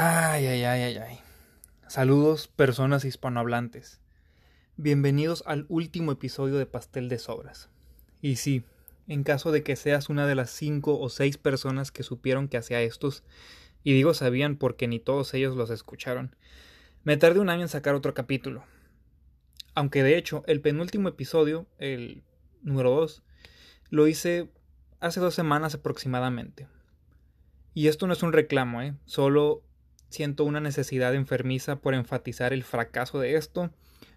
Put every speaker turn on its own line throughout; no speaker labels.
Ay, ay, ay, ay, ay. Saludos, personas hispanohablantes. Bienvenidos al último episodio de Pastel de Sobras. Y sí, en caso de que seas una de las cinco o seis personas que supieron que hacía estos, y digo sabían porque ni todos ellos los escucharon, me tardé un año en sacar otro capítulo. Aunque de hecho, el penúltimo episodio, el número 2, lo hice hace dos semanas aproximadamente. Y esto no es un reclamo, ¿eh? Solo siento una necesidad enfermiza por enfatizar el fracaso de esto,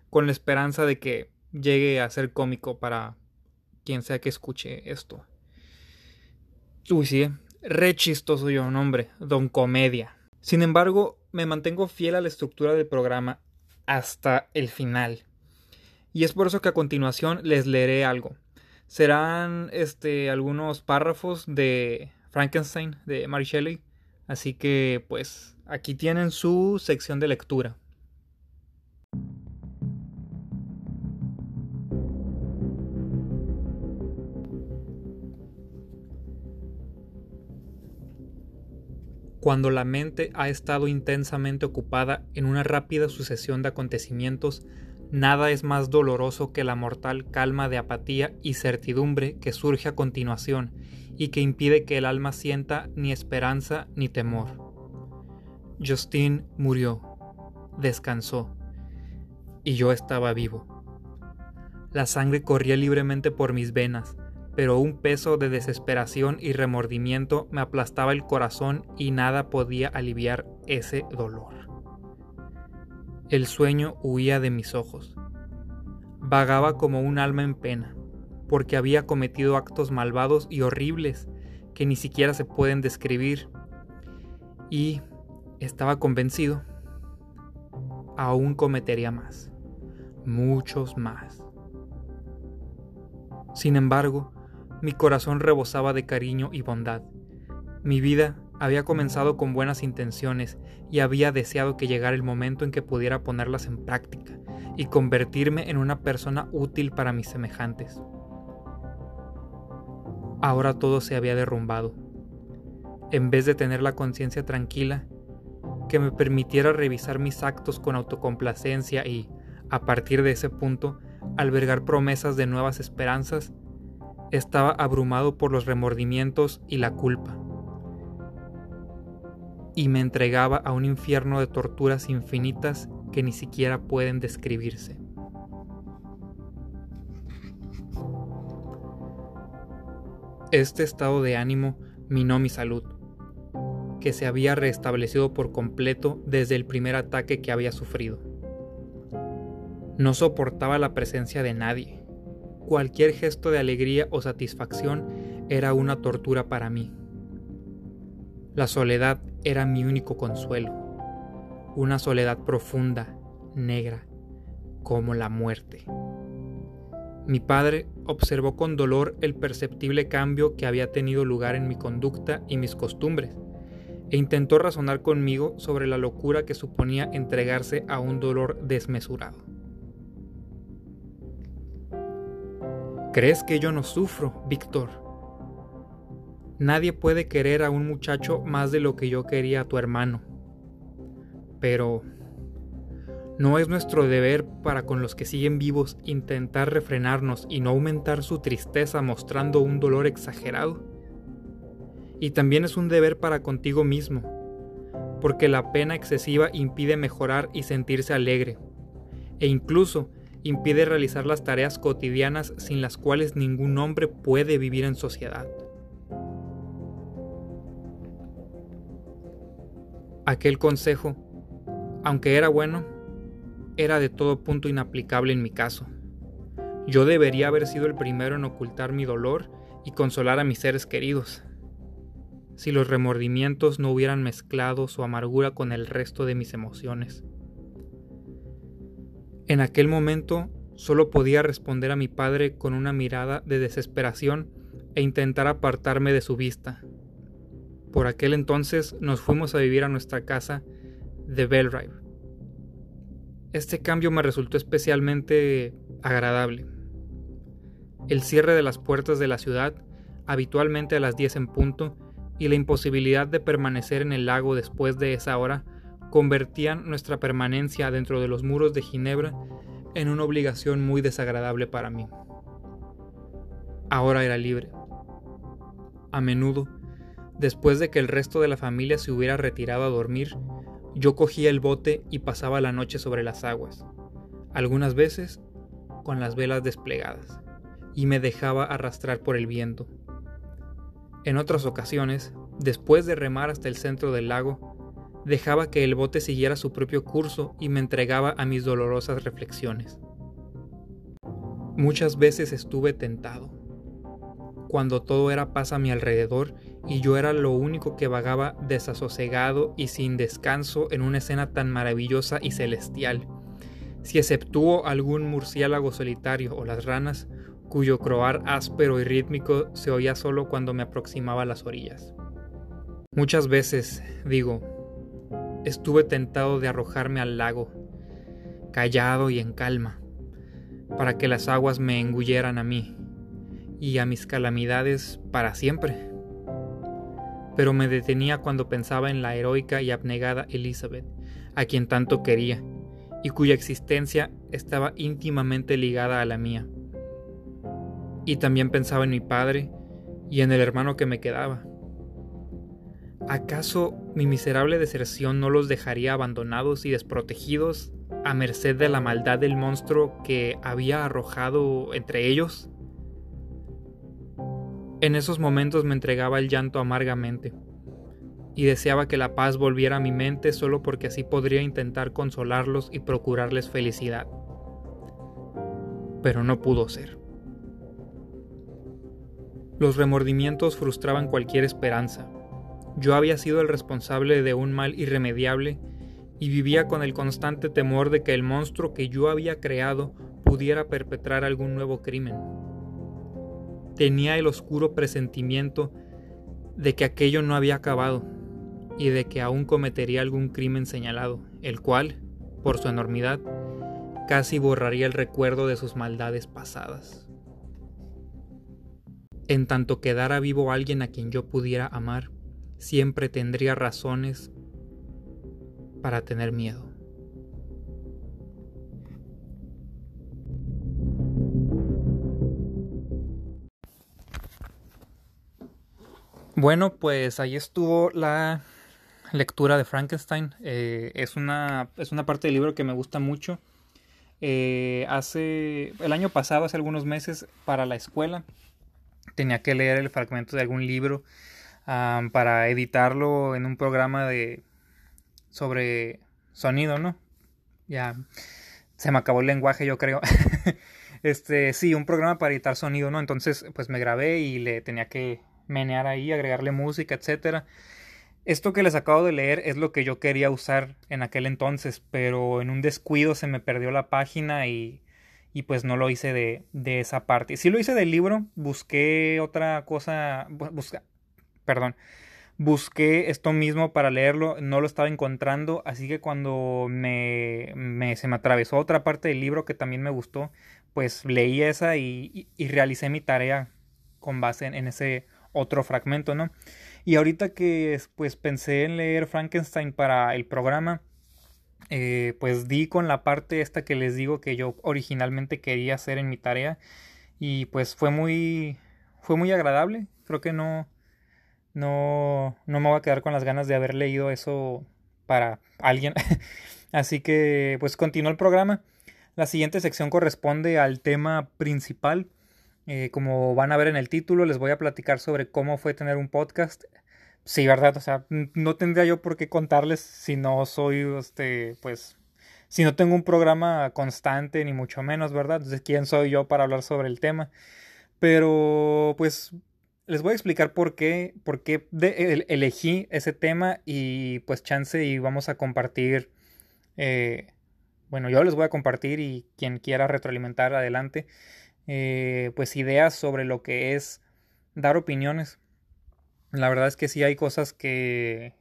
con la esperanza de que llegue a ser cómico para quien sea que escuche esto. Uy, sí, re chistoso yo, hombre, don comedia. Sin embargo, me mantengo fiel a la estructura del programa hasta el final. Y es por eso que a continuación les leeré algo. Serán este algunos párrafos de Frankenstein de Mary Shelley, así que pues Aquí tienen su sección de lectura. Cuando la mente ha estado intensamente ocupada en una rápida sucesión de acontecimientos, nada es más doloroso que la mortal calma de apatía y certidumbre que surge a continuación y que impide que el alma sienta ni esperanza ni temor. Justin murió, descansó, y yo estaba vivo. La sangre corría libremente por mis venas, pero un peso de desesperación y remordimiento me aplastaba el corazón y nada podía aliviar ese dolor. El sueño huía de mis ojos. Vagaba como un alma en pena, porque había cometido actos malvados y horribles que ni siquiera se pueden describir, y estaba convencido, aún cometería más, muchos más. Sin embargo, mi corazón rebosaba de cariño y bondad. Mi vida había comenzado con buenas intenciones y había deseado que llegara el momento en que pudiera ponerlas en práctica y convertirme en una persona útil para mis semejantes. Ahora todo se había derrumbado. En vez de tener la conciencia tranquila, que me permitiera revisar mis actos con autocomplacencia y, a partir de ese punto, albergar promesas de nuevas esperanzas, estaba abrumado por los remordimientos y la culpa. Y me entregaba a un infierno de torturas infinitas que ni siquiera pueden describirse. Este estado de ánimo minó mi salud que se había restablecido por completo desde el primer ataque que había sufrido. No soportaba la presencia de nadie. Cualquier gesto de alegría o satisfacción era una tortura para mí. La soledad era mi único consuelo, una soledad profunda, negra, como la muerte. Mi padre observó con dolor el perceptible cambio que había tenido lugar en mi conducta y mis costumbres e intentó razonar conmigo sobre la locura que suponía entregarse a un dolor desmesurado. ¿Crees que yo no sufro, Víctor? Nadie puede querer a un muchacho más de lo que yo quería a tu hermano. Pero ¿no es nuestro deber para con los que siguen vivos intentar refrenarnos y no aumentar su tristeza mostrando un dolor exagerado? Y también es un deber para contigo mismo, porque la pena excesiva impide mejorar y sentirse alegre, e incluso impide realizar las tareas cotidianas sin las cuales ningún hombre puede vivir en sociedad. Aquel consejo, aunque era bueno, era de todo punto inaplicable en mi caso. Yo debería haber sido el primero en ocultar mi dolor y consolar a mis seres queridos si los remordimientos no hubieran mezclado su amargura con el resto de mis emociones. En aquel momento solo podía responder a mi padre con una mirada de desesperación e intentar apartarme de su vista. Por aquel entonces nos fuimos a vivir a nuestra casa de Belrive. Este cambio me resultó especialmente agradable. El cierre de las puertas de la ciudad, habitualmente a las 10 en punto, y la imposibilidad de permanecer en el lago después de esa hora convertían nuestra permanencia dentro de los muros de Ginebra en una obligación muy desagradable para mí. Ahora era libre. A menudo, después de que el resto de la familia se hubiera retirado a dormir, yo cogía el bote y pasaba la noche sobre las aguas, algunas veces con las velas desplegadas, y me dejaba arrastrar por el viento. En otras ocasiones, después de remar hasta el centro del lago, dejaba que el bote siguiera su propio curso y me entregaba a mis dolorosas reflexiones. Muchas veces estuve tentado, cuando todo era paz a mi alrededor y yo era lo único que vagaba desasosegado y sin descanso en una escena tan maravillosa y celestial, si exceptuó algún murciélago solitario o las ranas, cuyo croar áspero y rítmico se oía solo cuando me aproximaba a las orillas. Muchas veces, digo, estuve tentado de arrojarme al lago, callado y en calma, para que las aguas me engulleran a mí y a mis calamidades para siempre. Pero me detenía cuando pensaba en la heroica y abnegada Elizabeth, a quien tanto quería, y cuya existencia estaba íntimamente ligada a la mía. Y también pensaba en mi padre y en el hermano que me quedaba ¿Acaso mi miserable deserción no los dejaría abandonados y desprotegidos a merced de la maldad del monstruo que había arrojado entre ellos? En esos momentos me entregaba el llanto amargamente y deseaba que la paz volviera a mi mente solo porque así podría intentar consolarlos y procurarles felicidad. Pero no pudo ser. Los remordimientos frustraban cualquier esperanza yo había sido el responsable de un mal irremediable y vivía con el constante temor de que el monstruo que yo había creado pudiera perpetrar algún nuevo crimen. Tenía el oscuro presentimiento de que aquello no había acabado y de que aún cometería algún crimen señalado, el cual, por su enormidad, casi borraría el recuerdo de sus maldades pasadas. En tanto quedara vivo alguien a quien yo pudiera amar, siempre tendría razones para tener miedo. Bueno, pues ahí estuvo la lectura de Frankenstein. Eh, es, una, es una parte del libro que me gusta mucho. Eh, hace el año pasado, hace algunos meses, para la escuela, tenía que leer el fragmento de algún libro para editarlo en un programa de sobre sonido, ¿no? Ya se me acabó el lenguaje, yo creo. este, sí, un programa para editar sonido, ¿no? Entonces, pues me grabé y le tenía que menear ahí, agregarle música, etcétera. Esto que les acabo de leer es lo que yo quería usar en aquel entonces, pero en un descuido se me perdió la página y, y pues no lo hice de, de esa parte. Sí lo hice del libro, busqué otra cosa, busca, perdón, busqué esto mismo para leerlo, no lo estaba encontrando, así que cuando me, se me atravesó otra parte del libro que también me gustó, pues leí esa y, realicé mi tarea con base en, ese otro fragmento, ¿no? Y ahorita que pues pensé en leer Frankenstein para el programa, eh, pues di con la parte esta que les digo que yo originalmente quería hacer en mi tarea y pues fue muy fue muy agradable creo que no no, no me voy a quedar con las ganas de haber leído eso para alguien. Así que pues continúa el programa. La siguiente sección corresponde al tema principal. Eh, como van a ver en el título, les voy a platicar sobre cómo fue tener un podcast. Sí, ¿verdad? O sea, no tendría yo por qué contarles si no soy, este, pues, si no tengo un programa constante, ni mucho menos, ¿verdad? Entonces, ¿quién soy yo para hablar sobre el tema? Pero, pues, les voy a explicar por qué, por qué elegí ese tema y pues chance y vamos a compartir, eh, bueno, yo les voy a compartir y quien quiera retroalimentar adelante, eh, pues ideas sobre lo que es dar opiniones. La verdad es que sí hay cosas que,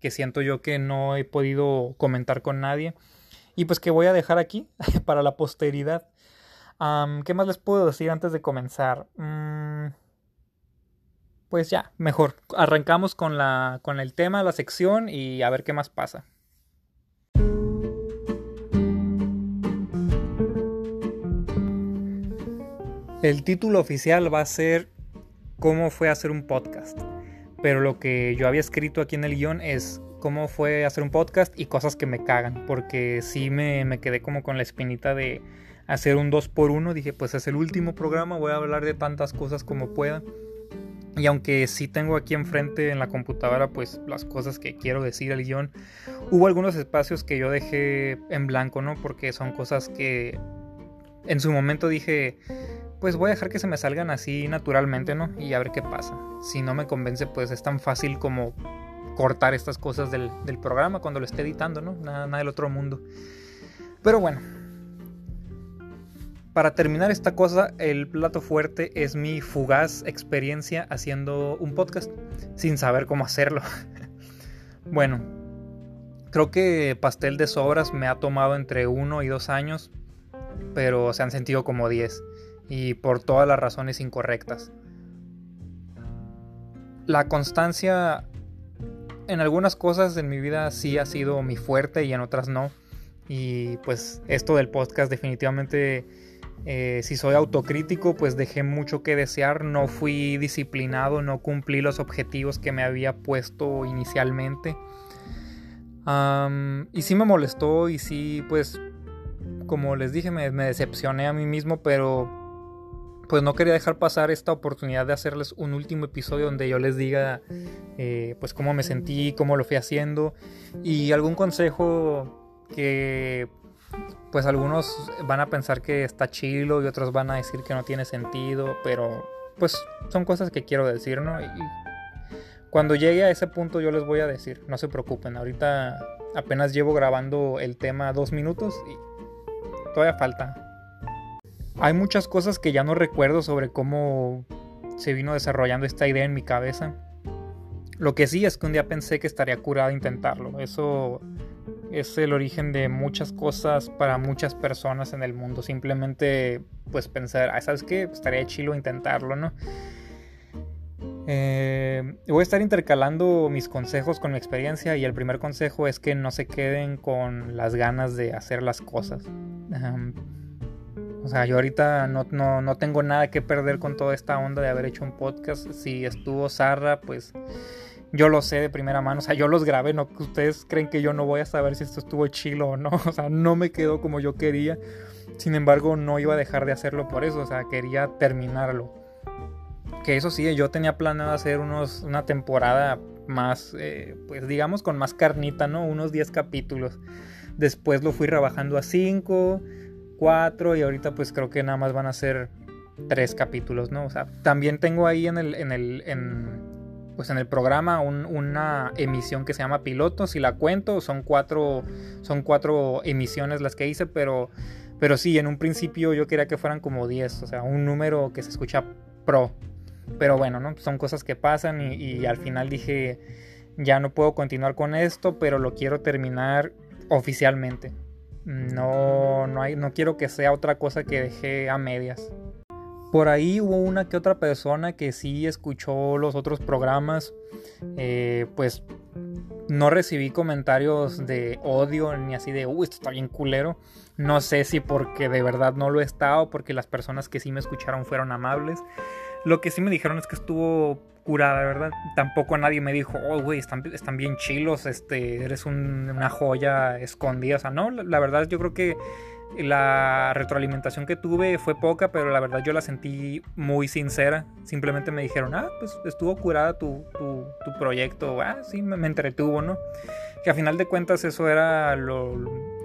que siento yo que no he podido comentar con nadie y pues que voy a dejar aquí para la posteridad. ¿Qué más les puedo decir antes de comenzar? Mm, pues ya, mejor. Arrancamos con, la, con el tema, la sección y a ver qué más pasa. El título oficial va a ser cómo fue hacer un podcast. Pero lo que yo había escrito aquí en el guion es cómo fue hacer un podcast y cosas que me cagan. Porque sí me, me quedé como con la espinita de hacer un 2 por 1 Dije, pues es el último programa, voy a hablar de tantas cosas como pueda. Y aunque sí tengo aquí enfrente en la computadora pues las cosas que quiero decir al guion, hubo algunos espacios que yo dejé en blanco, ¿no? Porque son cosas que en su momento dije, pues voy a dejar que se me salgan así naturalmente, ¿no? Y a ver qué pasa. Si no me convence, pues es tan fácil como cortar estas cosas del, programa cuando lo esté editando, ¿no? Nada, nada del otro mundo. Pero bueno, para terminar esta cosa, el plato fuerte es mi fugaz experiencia haciendo un podcast sin saber cómo hacerlo. bueno, creo que Pastel de Sobras me ha tomado entre uno y dos años, pero se han sentido como diez, y por todas las razones incorrectas. La constancia en algunas cosas en mi vida sí ha sido mi fuerte y en otras no. Y pues esto del podcast definitivamente eh, si soy autocrítico, pues dejé mucho que desear, no fui disciplinado, no cumplí los objetivos que me había puesto inicialmente. y sí me molestó y sí, pues, como les dije, me, decepcioné a mí mismo, pero pues no quería dejar pasar esta oportunidad de hacerles un último episodio donde yo les diga eh, pues cómo me sentí, cómo lo fui haciendo y algún consejo que pues algunos van a pensar que está chilo y otros van a decir que no tiene sentido, pero pues son cosas que quiero decir, ¿no? Y cuando llegue a ese punto yo les voy a decir, no se preocupen, ahorita apenas llevo grabando el tema dos minutos y todavía falta. Hay muchas cosas que ya no recuerdo sobre cómo se vino desarrollando esta idea en mi cabeza. Lo que sí es que un día pensé que estaría curado intentarlo. Eso es el origen de muchas cosas para muchas personas en el mundo. Simplemente, pues pensar, ah, ¿sabes qué? Estaría chilo intentarlo, ¿no? Eh, voy a estar intercalando mis consejos con mi experiencia y el primer consejo es que no se queden con las ganas de hacer las cosas. O sea, yo ahorita no, no, tengo nada que perder con toda esta onda de haber hecho un podcast. Si estuvo Zarra, pues yo lo sé de primera mano, o sea, yo los grabé, no ustedes creen que yo no voy a saber si esto estuvo chilo o no, o sea, no me quedó como yo quería. Sin embargo, no iba a dejar de hacerlo por eso, o sea, quería terminarlo. Que eso sí, yo tenía planeado hacer unos, una temporada más, eh, pues digamos con más carnita, ¿no? Unos 10 capítulos. Después lo fui rebajando a 5, 4 y ahorita pues creo que nada más van a ser 3 capítulos, ¿no? O sea, también tengo ahí en el, en el, en, pues en el programa una emisión que se llama piloto. Si la cuento, son cuatro, son cuatro emisiones las que hice, pero, pero sí, en un principio yo quería que fueran como 10, o sea, un número que se escucha pro. Pero bueno, ¿no? Son cosas que pasan y al final dije, ya no puedo continuar con esto, pero lo quiero terminar oficialmente. No, no, hay, no quiero que sea otra cosa que dejé a medias. Por ahí hubo una que otra persona que sí escuchó los otros programas. Eh, pues no recibí comentarios de odio ni así de, uy, esto está bien culero. No sé si porque de verdad no lo he estado, porque las personas que sí me escucharon fueron amables. Lo que sí me dijeron es que estuvo curada, ¿verdad? Tampoco nadie me dijo, oh, güey, están, están, bien chilos, este, eres una joya escondida. O sea, no, la verdad yo creo que la retroalimentación que tuve fue poca, pero la verdad yo la sentí muy sincera. Simplemente me dijeron, ah, pues estuvo curada tu, tu, proyecto, ah, sí, me, entretuvo, ¿no? Que a final de cuentas eso era lo,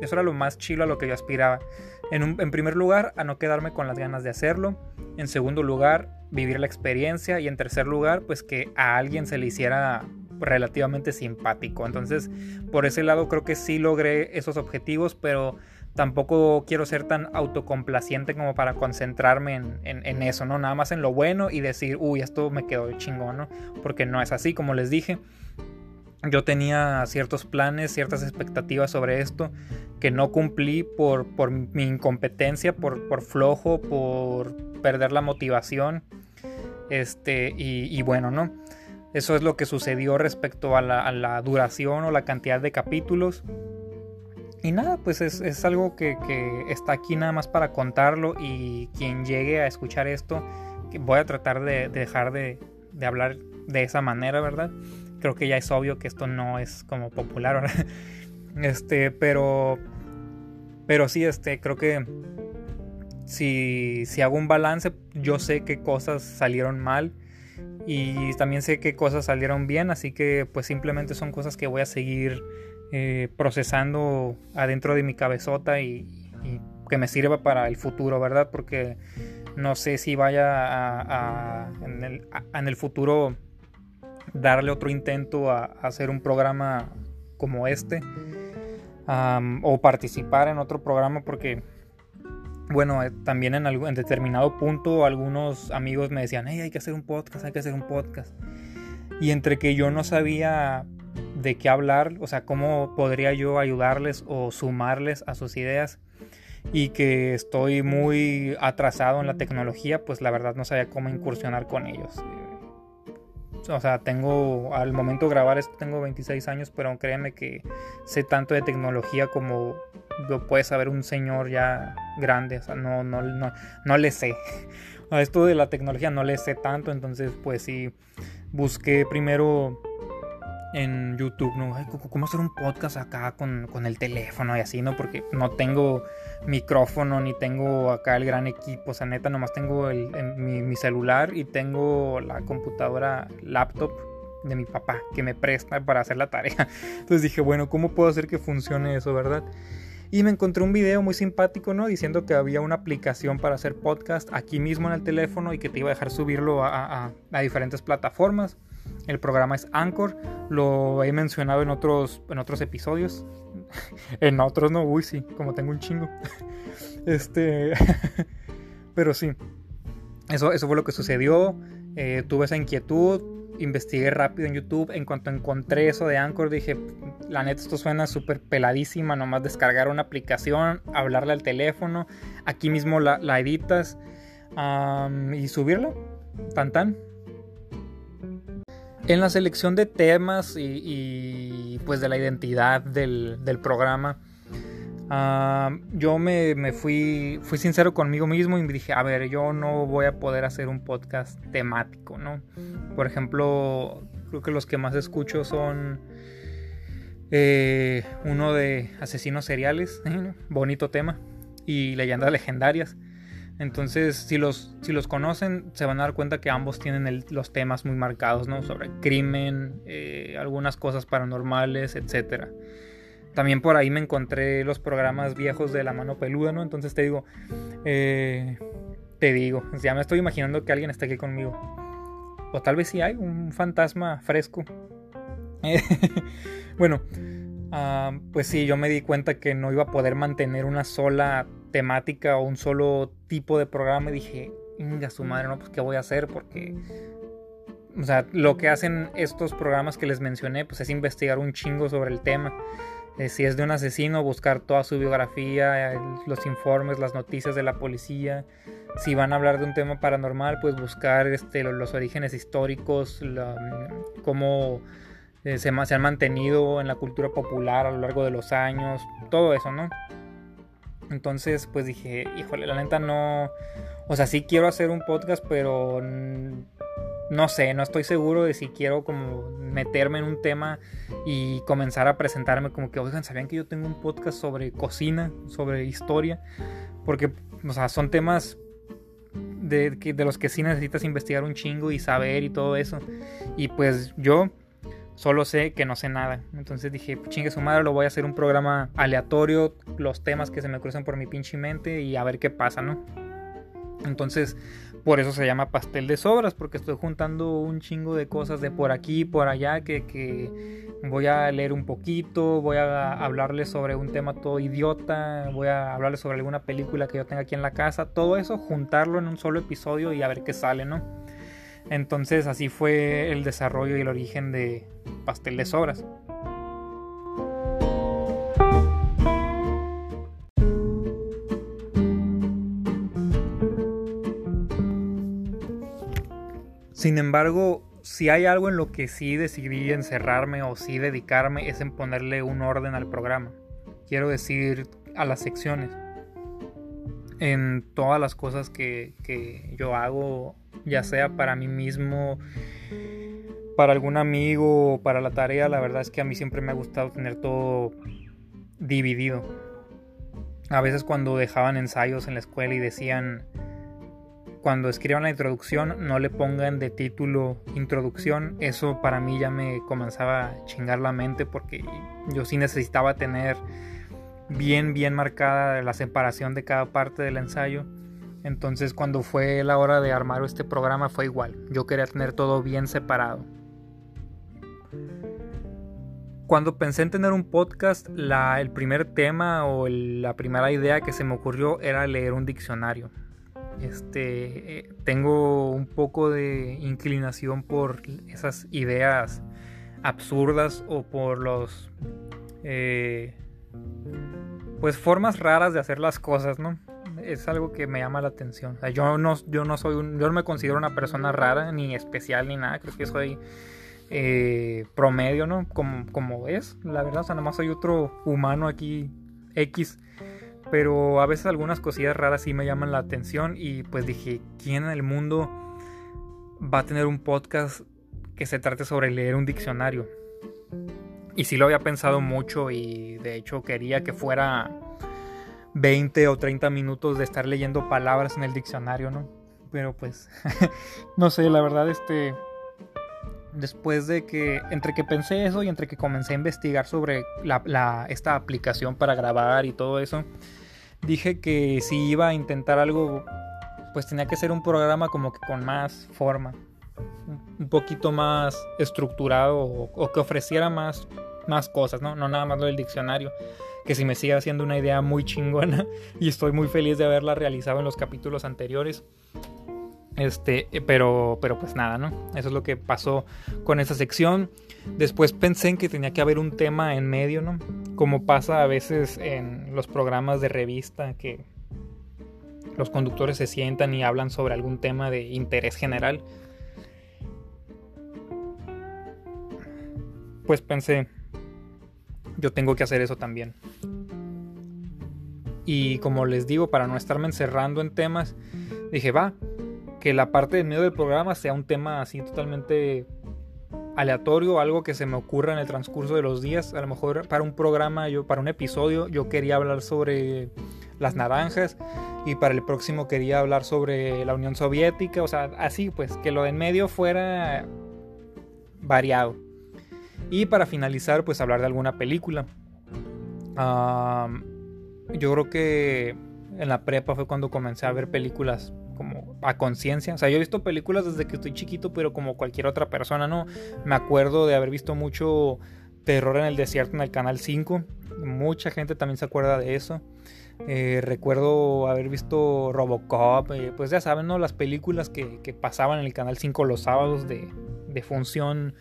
eso era lo más chilo a lo que yo aspiraba. En, en primer lugar, a no quedarme con las ganas de hacerlo. En segundo lugar, vivir la experiencia. Y en tercer lugar, pues que a alguien se le hiciera relativamente simpático. Entonces, por ese lado creo que sí logré esos objetivos, pero tampoco quiero ser tan autocomplaciente como para concentrarme en, eso, ¿no? Nada más en lo bueno y decir, uy, esto me quedó chingón, ¿no? Porque no es así, como les dije. Yo tenía ciertos planes, ciertas expectativas sobre esto que no cumplí por, por mi incompetencia, por, por flojo, por perder la motivación. Este, y, bueno, ¿no? Eso es lo que sucedió respecto a la, duración o la cantidad de capítulos. Y nada, pues es, algo que, está aquí nada más para contarlo y quien llegue a escuchar esto, voy a tratar de, dejar de, de, hablar de esa manera, ¿verdad? Creo que ya es obvio que esto no es como popular, ¿verdad? Este, pero, pero sí, este, creo que si, si hago un balance, yo sé qué cosas salieron mal y también sé qué cosas salieron bien, así que pues simplemente son cosas que voy a seguir eh, procesando adentro de mi cabezota y, que me sirva para el futuro, ¿verdad? Porque no sé si vaya a, en, el, futuro darle otro intento a, hacer un programa como este o participar en otro programa porque bueno, eh, también en, en, determinado punto algunos amigos me decían, hey, hay que hacer un podcast, hay que hacer un podcast. Y entre que yo no sabía de qué hablar, o sea, cómo podría yo ayudarles o sumarles a sus ideas y que estoy muy atrasado en la tecnología, pues la verdad no sabía cómo incursionar con ellos. O sea, tengo, al momento de grabar esto tengo 26 años, pero créeme que sé tanto de tecnología como lo puede saber un señor ya grande. O sea, no, no, no, no le sé. A esto de la tecnología no le sé tanto, entonces pues sí, busqué primero en YouTube, ¿no? ¿Cómo hacer un podcast acá con, el teléfono y así, ¿no? Porque no tengo micrófono ni tengo acá el gran equipo, o sea, nomás tengo el, mi, celular y tengo la computadora laptop de mi papá que me presta para hacer la tarea. Entonces dije, bueno, ¿cómo puedo hacer que funcione eso, verdad? Y me encontré un video muy simpático, ¿no? Diciendo que había una aplicación para hacer podcast aquí mismo en el teléfono y que te iba a dejar subirlo a diferentes plataformas. El programa es Anchor. Lo he mencionado en otros, en otros episodios. en otros no, uy, sí, como tengo un chingo. este. Pero sí. Eso, eso fue lo que sucedió. Eh, tuve esa inquietud. Investigué rápido en YouTube. En cuanto encontré eso de Anchor, dije: La neta, esto suena súper peladísima. Nomás descargar una aplicación, hablarle al teléfono. Aquí mismo la, editas y subirla. Tan tan en la selección de temas y, pues de la identidad del, programa, ah, yo me, fui, fui sincero conmigo mismo y me dije, a ver, yo no voy a poder hacer un podcast temático, ¿no? Por ejemplo, creo que los que más escucho son eh, uno de asesinos seriales, bonito tema, y leyendas legendarias. Entonces, si los, si los conocen, se van a dar cuenta que ambos tienen los temas muy marcados, ¿no? Sobre crimen, eh, algunas cosas paranormales, etc. También por ahí me encontré los programas viejos de la mano peluda, ¿no? Entonces te digo, eh, te digo, ya me estoy imaginando que alguien está aquí conmigo. O tal vez sí hay un fantasma fresco. bueno, ah, pues sí, yo me di cuenta que no iba a poder mantener una sola temática o un solo tipo de programa y dije, inga su madre, no, pues qué voy a hacer porque... O sea, lo que hacen estos programas que les mencioné, pues es investigar un chingo sobre el tema. Eh, si es de un asesino, buscar toda su biografía, los informes, las noticias de la policía. Si van a hablar de un tema paranormal, pues buscar este, los, orígenes históricos, cómo eh, se han mantenido en la cultura popular a lo largo de los años, todo eso, ¿no? Entonces, pues dije, híjole, la neta no. O sea, sí quiero hacer un podcast, pero no sé, no estoy seguro de si quiero como meterme en un tema y comenzar a presentarme como que, oigan, ¿sabían que yo tengo un podcast sobre cocina, sobre historia? Porque, o sea, son temas de, de los que sí necesitas investigar un chingo y saber y todo eso. Y pues yo Solo sé que no sé nada. Entonces dije, chingue su madre, lo voy a hacer un programa aleatorio, los temas que se me cruzan por mi pinche mente y a ver qué pasa, ¿no? Entonces, por eso se llama pastel de sobras, porque estoy juntando un chingo de cosas de por aquí, por allá, que, que voy a leer un poquito, voy a hablarles sobre un tema todo idiota, voy a hablarles sobre alguna película que yo tenga aquí en la casa, todo eso, juntarlo en un solo episodio y a ver qué sale, ¿no? Entonces así fue el desarrollo y el origen de Pastel de Sobras. Sin embargo, si hay algo en lo que sí decidí encerrarme o sí dedicarme es en ponerle un orden al programa. Quiero decir a las secciones. En todas las cosas que, que yo hago, ya sea para mí mismo, para algún amigo o para la tarea, la verdad es que a mí siempre me ha gustado tener todo dividido. A veces cuando dejaban ensayos en la escuela y decían, cuando escriban la introducción no le pongan de título introducción, eso para mí ya me comenzaba a chingar la mente porque yo sí necesitaba tener bien, bien marcada la separación de cada parte del ensayo. Entonces cuando fue la hora de armar este programa fue igual, yo quería tener todo bien separado. Cuando pensé en tener un podcast, el primer tema o la primera idea que se me ocurrió era leer un diccionario. Este, eh, tengo un poco de inclinación por esas ideas absurdas o por los, eh, pues formas raras de hacer las cosas, ¿no? Es algo que me llama la atención. yo no, yo no soy, un, yo no me considero una persona rara ni especial ni nada. Creo que soy eh, promedio, ¿no? Como, como es, la verdad, o sea, nada más soy otro humano aquí X. Pero a veces algunas cosillas raras sí me llaman la atención y pues dije, ¿quién en el mundo va a tener un podcast que se trate sobre leer un diccionario? Y sí lo había pensado mucho y de hecho quería que fuera 20 o 30 minutos de estar leyendo palabras en el diccionario, ¿no? Pero pues, no sé, la verdad, este, después de que, entre que pensé eso y entre que comencé a investigar sobre esta aplicación para grabar y todo eso, dije que si iba a intentar algo, pues tenía que ser un programa como que con más forma, un poquito más estructurado o, que ofreciera más, más cosas, ¿no? No nada más lo del diccionario, que si me sigue haciendo una idea muy chingona y estoy muy feliz de haberla realizado en los capítulos anteriores. Este, eh, pero, pero pues nada, ¿no? Eso es lo que pasó con esa sección. Después pensé en que tenía que haber un tema en medio, ¿no? Como pasa a veces en los programas de revista que los conductores se sientan y hablan sobre algún tema de interés general. Pues pensé, yo tengo que hacer eso también. Y como les digo, para no estarme encerrando en temas, dije, va, que la parte de medio del programa sea un tema así totalmente aleatorio, algo que se me ocurra en el transcurso de los días. A lo mejor para un programa, yo para un episodio, yo quería hablar sobre las naranjas y para el próximo quería hablar sobre la Unión Soviética, o sea, así pues, que lo de en medio fuera variado. Y para finalizar, pues hablar de alguna película. yo creo que en la prepa fue cuando comencé a ver películas como a conciencia. O sea, yo he visto películas desde que estoy chiquito, pero como cualquier otra persona, ¿no? Me acuerdo de haber visto mucho Terror en el Desierto en el Canal 5. Mucha gente también se acuerda de eso. Eh, recuerdo haber visto Robocop, eh, pues ya saben, ¿no? Las películas que, pasaban en el Canal 5 los sábados de, de función,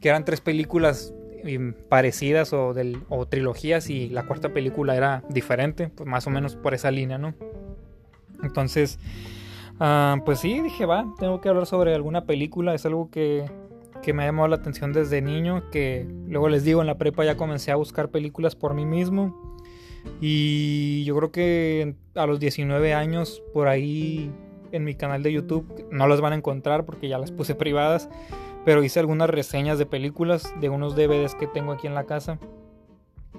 que eran tres películas eh, parecidas o, del, o trilogías y la cuarta película era diferente, pues más o menos por esa línea, ¿no? Entonces, ah, pues sí, dije, va, tengo que hablar sobre alguna película, es algo que, que me ha llamado la atención desde niño, que luego les digo, en la prepa ya comencé a buscar películas por mí mismo. Y yo creo que a los 19 años, por ahí en mi canal de YouTube, no las van a encontrar porque ya las puse privadas, pero hice algunas reseñas de películas de unos DVDs que tengo aquí en la casa.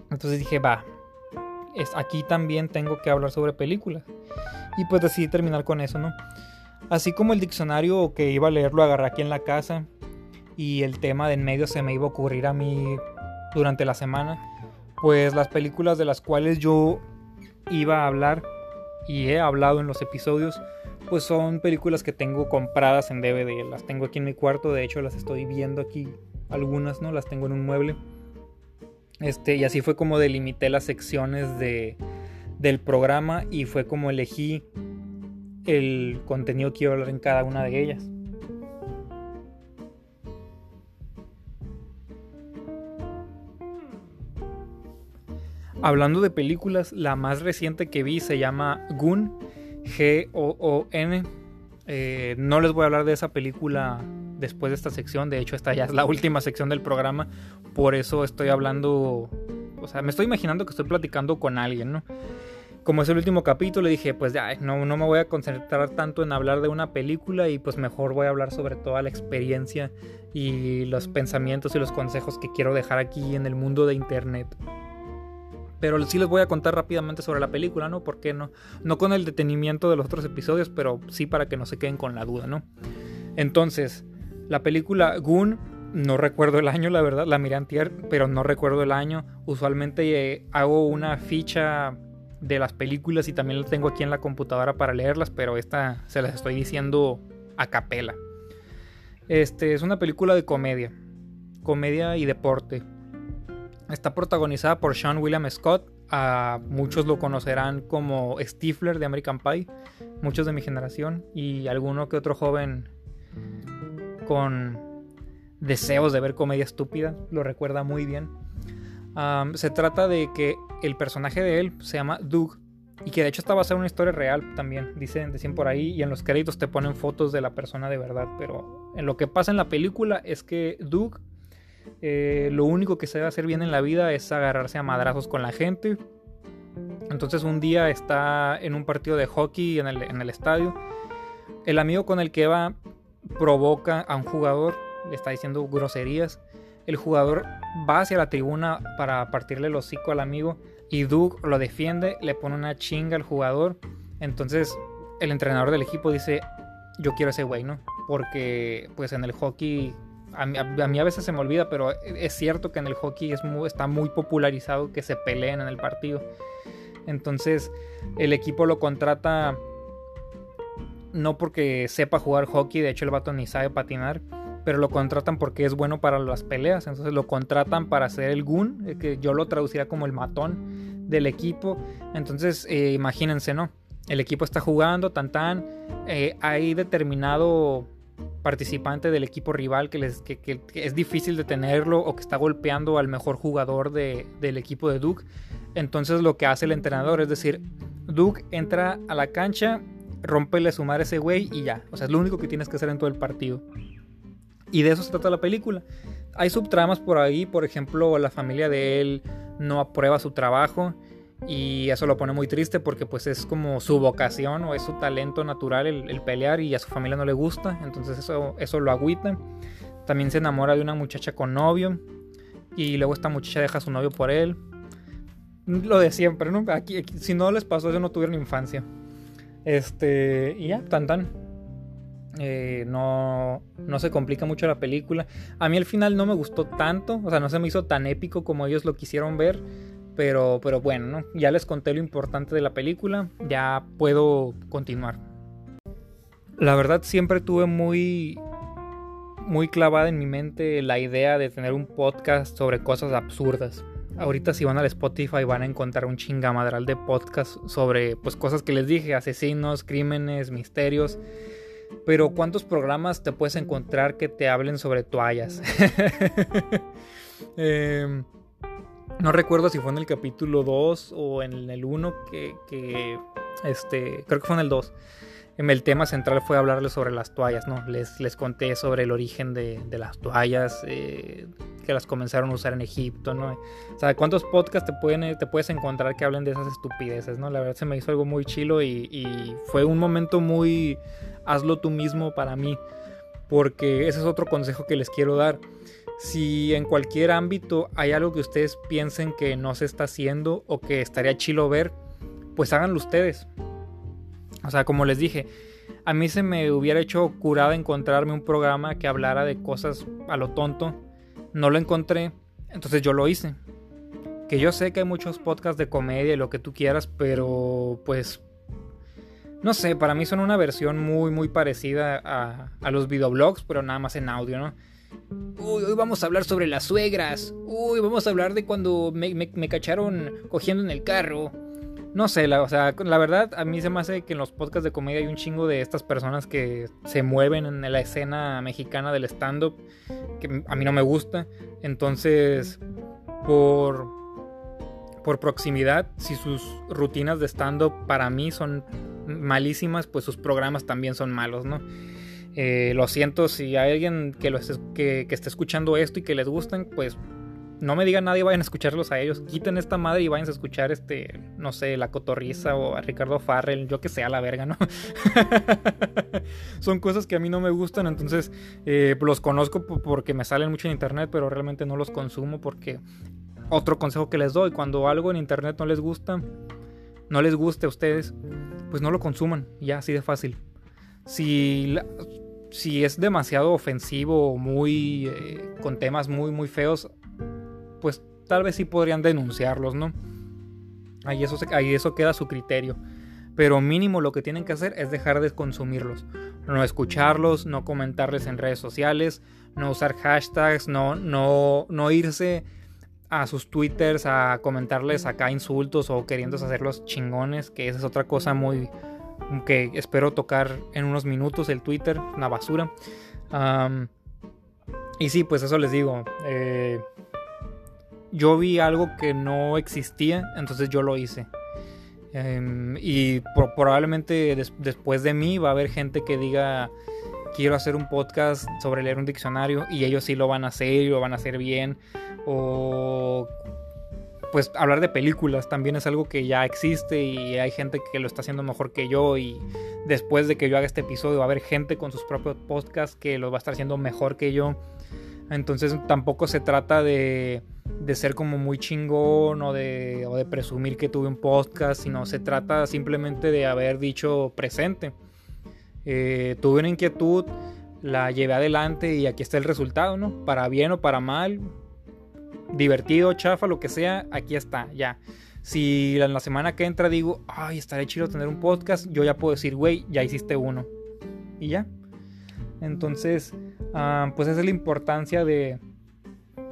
Entonces dije, va, es, aquí también tengo que hablar sobre películas. Y pues decidí terminar con eso, ¿no? Así como el diccionario que iba a leer lo agarré aquí en la casa y el tema de en medio se me iba a ocurrir a mí durante la semana, pues las películas de las cuales yo iba a hablar y he hablado en los episodios, pues son películas que tengo compradas en DVD, las tengo aquí en mi cuarto, de hecho las estoy viendo aquí algunas, ¿no? Las tengo en un mueble. Este, y así fue como delimité las secciones de del programa y fue como elegí el contenido que iba a hablar en cada una de ellas. Hablando de películas, la más reciente que vi se llama Goon, G-O-O-N. Eh, no les voy a hablar de esa película después de esta sección. De hecho, esta ya es la última sección del programa. Por eso estoy hablando. O sea, me estoy imaginando que estoy platicando con alguien, ¿no? Como es el último capítulo, dije, pues ya, no, no me voy a concentrar tanto en hablar de una película y pues mejor voy a hablar sobre toda la experiencia y los pensamientos y los consejos que quiero dejar aquí en el mundo de internet. Pero sí les voy a contar rápidamente sobre la película, ¿no? ¿Por qué no? No con el detenimiento de los otros episodios, pero sí para que no se queden con la duda, ¿no? Entonces, la película Goon, no recuerdo el año, la verdad, la miré antier, pero no recuerdo el año. Usualmente eh, hago una ficha de las películas y también la tengo aquí en la computadora para leerlas, pero esta se las estoy diciendo a capela. Este es una película de comedia, comedia y deporte. Está protagonizada por Sean William Scott. A muchos lo conocerán como Stifler de American Pie. Muchos de mi generación. Y alguno que otro joven con deseos de ver comedia estúpida. Lo recuerda muy bien. se trata de que el personaje de él se llama Doug. Y que de hecho esta va a ser una historia real también. Dicen, dicen por ahí. Y en los créditos te ponen fotos de la persona de verdad. Pero en lo que pasa en la película es que Doug eh, lo único que se debe hacer bien en la vida es agarrarse a madrazos con la gente. Entonces un día está en un partido de hockey en el, estadio. El amigo con el que va provoca a un jugador, le está diciendo groserías. El jugador va hacia la tribuna para partirle el hocico al amigo y Doug lo defiende, le pone una chinga al jugador. Entonces el entrenador del equipo dice, yo quiero ese güey, ¿no? Porque pues en el hockey a mí, a veces se me olvida, pero es cierto que en el hockey es está muy popularizado que se peleen en el partido. Entonces el equipo lo contrata no porque sepa jugar hockey, de hecho el vato ni sabe patinar, pero lo contratan porque es bueno para las peleas. Entonces lo contratan para ser el goon, eh, que yo lo traduciría como el matón del equipo. Entonces eh, imagínense, ¿no? El equipo está jugando, tan tan, eh, hay determinado participante del equipo rival que, les, es difícil detenerlo o que está golpeando al mejor jugador del equipo de Duke. Entonces lo que hace el entrenador es decir, Duke entra a la cancha, rompele sumar ese güey y ya. O sea, es lo único que tienes que hacer en todo el partido. Y de eso se trata la película. Hay subtramas por ahí, por ejemplo, la familia de él no aprueba su trabajo y eso lo pone muy triste porque pues es como su vocación o es su talento natural el, pelear y a su familia no le gusta, entonces eso, eso lo agüita. También se enamora de una muchacha con novio y luego esta muchacha deja a su novio por él. Lo de siempre, ¿no? Aquí, si no les pasó eso no tuvieron infancia. Este, y ya, tan tan. Eh, no, no se complica mucho la película. A mí el final no me gustó tanto, o sea, no se me hizo tan épico como ellos lo quisieron ver. Pero, pero bueno, ya les conté lo importante de la película, ya puedo continuar. La verdad siempre tuve muy, muy clavada en mi mente la idea de tener un podcast sobre cosas absurdas. Ahorita si van al Spotify van a encontrar un chingamadral de podcast sobre pues cosas que les dije, asesinos, crímenes, misterios. Pero ¿cuántos programas te puedes encontrar que te hablen sobre toallas? eh, no recuerdo si fue en el capítulo 2 o en el 1 que, este, creo que fue en el 2. El tema central fue hablarles sobre las toallas, ¿no? Les, les conté sobre el origen de, las toallas, eh, que las comenzaron a usar en Egipto, ¿no? O sea, ¿cuántos podcasts te, pueden, te puedes encontrar que hablen de esas estupideces, ¿no? La verdad se me hizo algo muy chilo y fue un momento muy hazlo tú mismo para mí, porque ese es otro consejo que les quiero dar si en cualquier ámbito hay algo que ustedes piensen que no se está haciendo o que estaría chilo ver, pues háganlo ustedes. O sea, como les dije, a mí se me hubiera hecho curada encontrarme un programa que hablara de cosas a lo tonto. No lo encontré, entonces yo lo hice. Que yo sé que hay muchos podcasts de comedia y lo que tú quieras, pero pues no sé, para mí son una versión muy, muy parecida a, a, los videoblogs, pero nada más en audio, ¿no? Uy, hoy vamos a hablar sobre las suegras. Uy, vamos a hablar de cuando me, cacharon cogiendo en el carro. No sé, la, o sea, la verdad, a mí se me hace que en los podcasts de comedia hay un chingo de estas personas que se mueven en la escena mexicana del stand-up, que a mí no me gusta. Entonces, por, por proximidad, si sus rutinas de stand-up para mí son malísimas, pues sus programas también son malos, ¿no? Eh, lo siento si hay alguien que, lo esté, que, esté escuchando esto y que les gustan, pues no me digan nadie, vayan a escucharlos a ellos. Quiten esta madre y vayan a escuchar este, no sé, la cotorriza o a Ricardo Farrell, yo que sea la verga, ¿no? Son cosas que a mí no me gustan, entonces eh, los conozco porque me salen mucho en internet, pero realmente no los consumo porque otro consejo que les doy, cuando algo en internet no les gusta, no les guste a ustedes, pues no lo consuman, ya así de fácil. Si, si es demasiado ofensivo o muy eh, con temas muy muy feos, pues tal vez sí podrían denunciarlos, ¿no? Ahí eso, ahí eso queda su criterio. Pero mínimo lo que tienen que hacer es dejar de consumirlos. No escucharlos, no comentarles en redes sociales, no usar hashtags, no, no, no irse a sus twitters a comentarles acá insultos o queriendo hacerlos chingones, que esa es otra cosa muy que espero tocar en unos minutos el Twitter, una basura. y sí, pues eso les digo. Eh, yo vi algo que no existía, entonces yo lo hice. Em, y probablemente después de mí va a haber gente que diga, quiero hacer un podcast sobre leer un diccionario y ellos sí lo van a hacer y lo van a hacer bien. O pues hablar de películas también es algo que ya existe y hay gente que lo está haciendo mejor que yo y después de que yo haga este episodio va a haber gente con sus propios podcasts que lo va a estar haciendo mejor que yo. Entonces tampoco se trata de de ser como muy chingón o de, o de presumir que tuve un podcast, sino se trata simplemente de haber dicho presente. Eh, tuve una inquietud, la llevé adelante y aquí está el resultado, ¿no? Para bien o para mal, divertido, chafa, lo que sea, aquí está, ya. Si en la semana que entra digo, ay, estaré chido tener un podcast, yo ya puedo decir, güey, ya hiciste uno. Y ya. Entonces, ah, pues esa es la importancia de,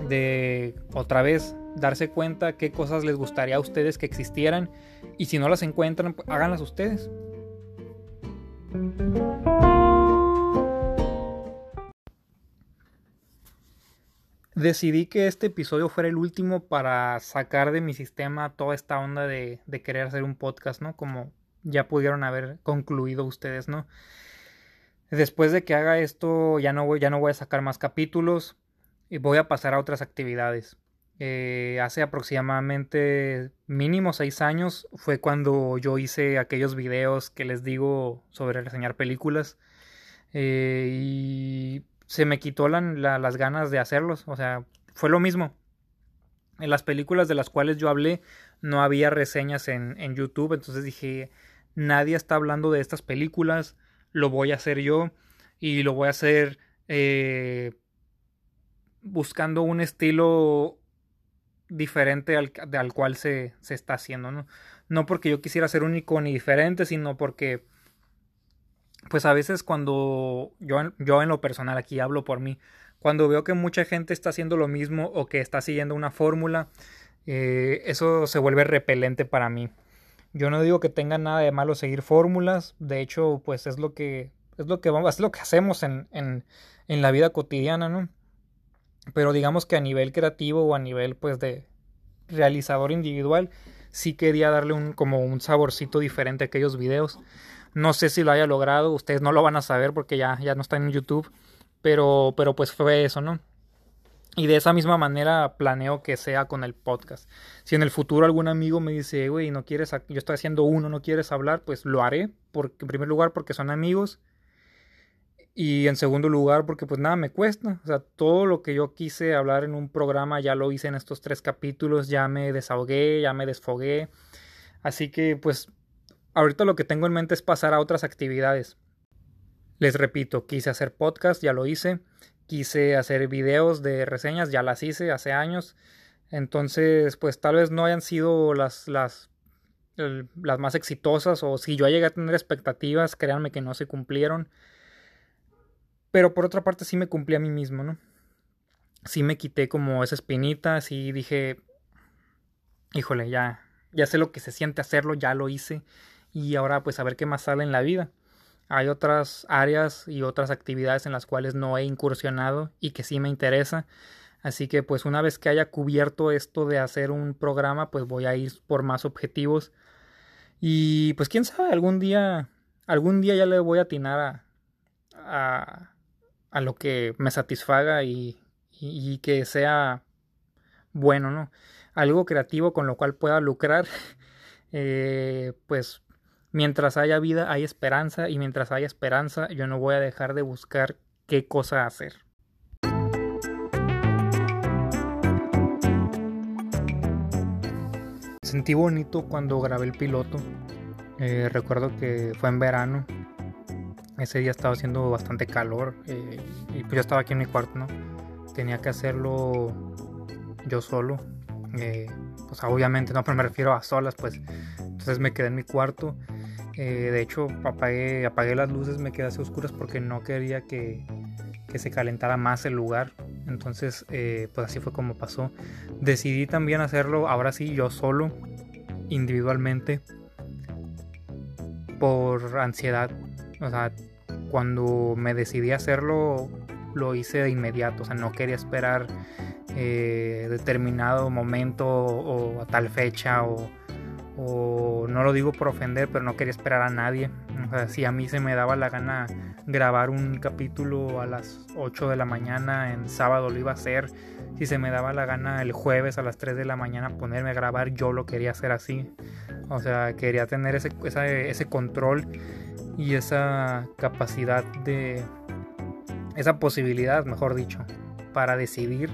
de otra vez darse cuenta qué cosas les gustaría a ustedes que existieran y si no las encuentran, pues, háganlas ustedes. Decidí que este episodio fuera el último para sacar de mi sistema toda esta onda de, querer hacer un podcast, ¿no? Como ya pudieron haber concluido ustedes, ¿no? Después de que haga esto, ya no voy, ya no voy a sacar más capítulos y voy a pasar a otras actividades. Eh, hace aproximadamente mínimo seis años fue cuando yo hice aquellos videos que les digo sobre reseñar películas eh, y se me quitó las ganas de hacerlos. O sea, fue lo mismo. En las películas de las cuales yo hablé no había reseñas en, en YouTube, entonces dije, nadie está hablando de estas películas, lo voy a hacer yo y lo voy a hacer eh, buscando un estilo diferente al, al cual se, se, está haciendo, ¿no? No porque yo quisiera ser único ni diferente, sino porque, pues a veces cuando yo, yo en lo personal aquí hablo por mí, cuando veo que mucha gente está haciendo lo mismo o que está siguiendo una fórmula, eh, eso se vuelve repelente para mí. Yo no digo que tenga nada de malo seguir fórmulas, de hecho, pues es lo que es lo que vamos, es lo que hacemos en, en, en la vida cotidiana, ¿no? Pero digamos que a nivel creativo o a nivel pues de realizador individual, sí quería darle un como un saborcito diferente a aquellos videos. No sé si lo haya logrado, ustedes no lo van a saber porque ya, ya no está en YouTube, pero, pero pues fue eso, ¿no? Y de esa misma manera planeo que sea con el podcast. Si en el futuro algún amigo me dice, güey, no quieres, yo estoy haciendo uno, no quieres hablar, pues lo haré, porque, en primer lugar porque son amigos y en segundo lugar, porque pues nada me cuesta. O sea, todo lo que yo quise hablar en un programa ya lo hice en estos tres capítulos, ya me desahogué, ya me desfogué. Así que pues ahorita lo que tengo en mente es pasar a otras actividades. Les repito, quise hacer podcast, ya lo hice. Quise hacer videos de reseñas, ya las hice hace años. Entonces, pues tal vez no hayan sido las, las, las más exitosas o si yo llegué a tener expectativas, créanme que no se cumplieron. Pero por otra parte sí me cumplí a mí mismo, ¿no? Sí me quité como esa espinita, sí dije, híjole, ya, ya sé lo que se siente hacerlo, ya lo hice y ahora pues a ver qué más sale en la vida. Hay otras áreas y otras actividades en las cuales no he incursionado y que sí me interesa. Así que pues una vez que haya cubierto esto de hacer un programa, pues voy a ir por más objetivos. Y pues quién sabe, algún día, algún día ya le voy a atinar a, a, a lo que me satisfaga y, y, que sea bueno, ¿no? Algo creativo con lo cual pueda lucrar, eh, pues mientras haya vida hay esperanza y mientras haya esperanza yo no voy a dejar de buscar qué cosa hacer. Sentí bonito cuando grabé el piloto. Eh, recuerdo que fue en verano. Ese día estaba haciendo bastante calor eh, y pues yo estaba aquí en mi cuarto, ¿no? Tenía que hacerlo yo solo. Eh, pues obviamente no, pero me refiero a solas, pues. Entonces me quedé en mi cuarto. De hecho, apagué, apagué las luces, me quedé así oscuras porque no quería que, que se calentara más el lugar. Entonces, eh, pues así fue como pasó. Decidí también hacerlo, ahora sí, yo solo, individualmente, por ansiedad. O sea, cuando me decidí hacerlo, lo hice de inmediato. O sea, no quería esperar eh, determinado momento o, a tal fecha o, o no lo digo por ofender, pero no quería esperar a nadie. O sea, si a mí se me daba la gana grabar un capítulo a las 8 de la mañana, en sábado lo iba a hacer. Si se me daba la gana el jueves a las 3 de la mañana ponerme a grabar, yo lo quería hacer así. O sea, quería tener ese, control y esa capacidad de... esa posibilidad, mejor dicho, para decidir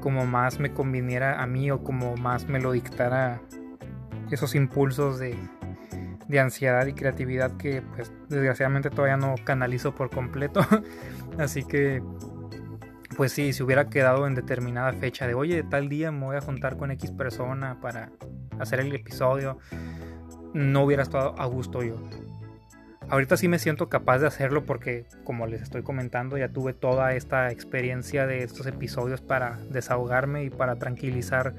como más me conviniera a mí o como más me lo dictara esos impulsos de, de ansiedad y creatividad que pues desgraciadamente todavía no canalizo por completo. Así que pues sí, si hubiera quedado en determinada fecha de oye, tal día me voy a juntar con X persona para hacer el episodio, no hubiera estado a gusto yo. Ahorita sí me siento capaz de hacerlo porque, como les estoy comentando, ya tuve toda esta experiencia de estos episodios para desahogarme y para tranquilizar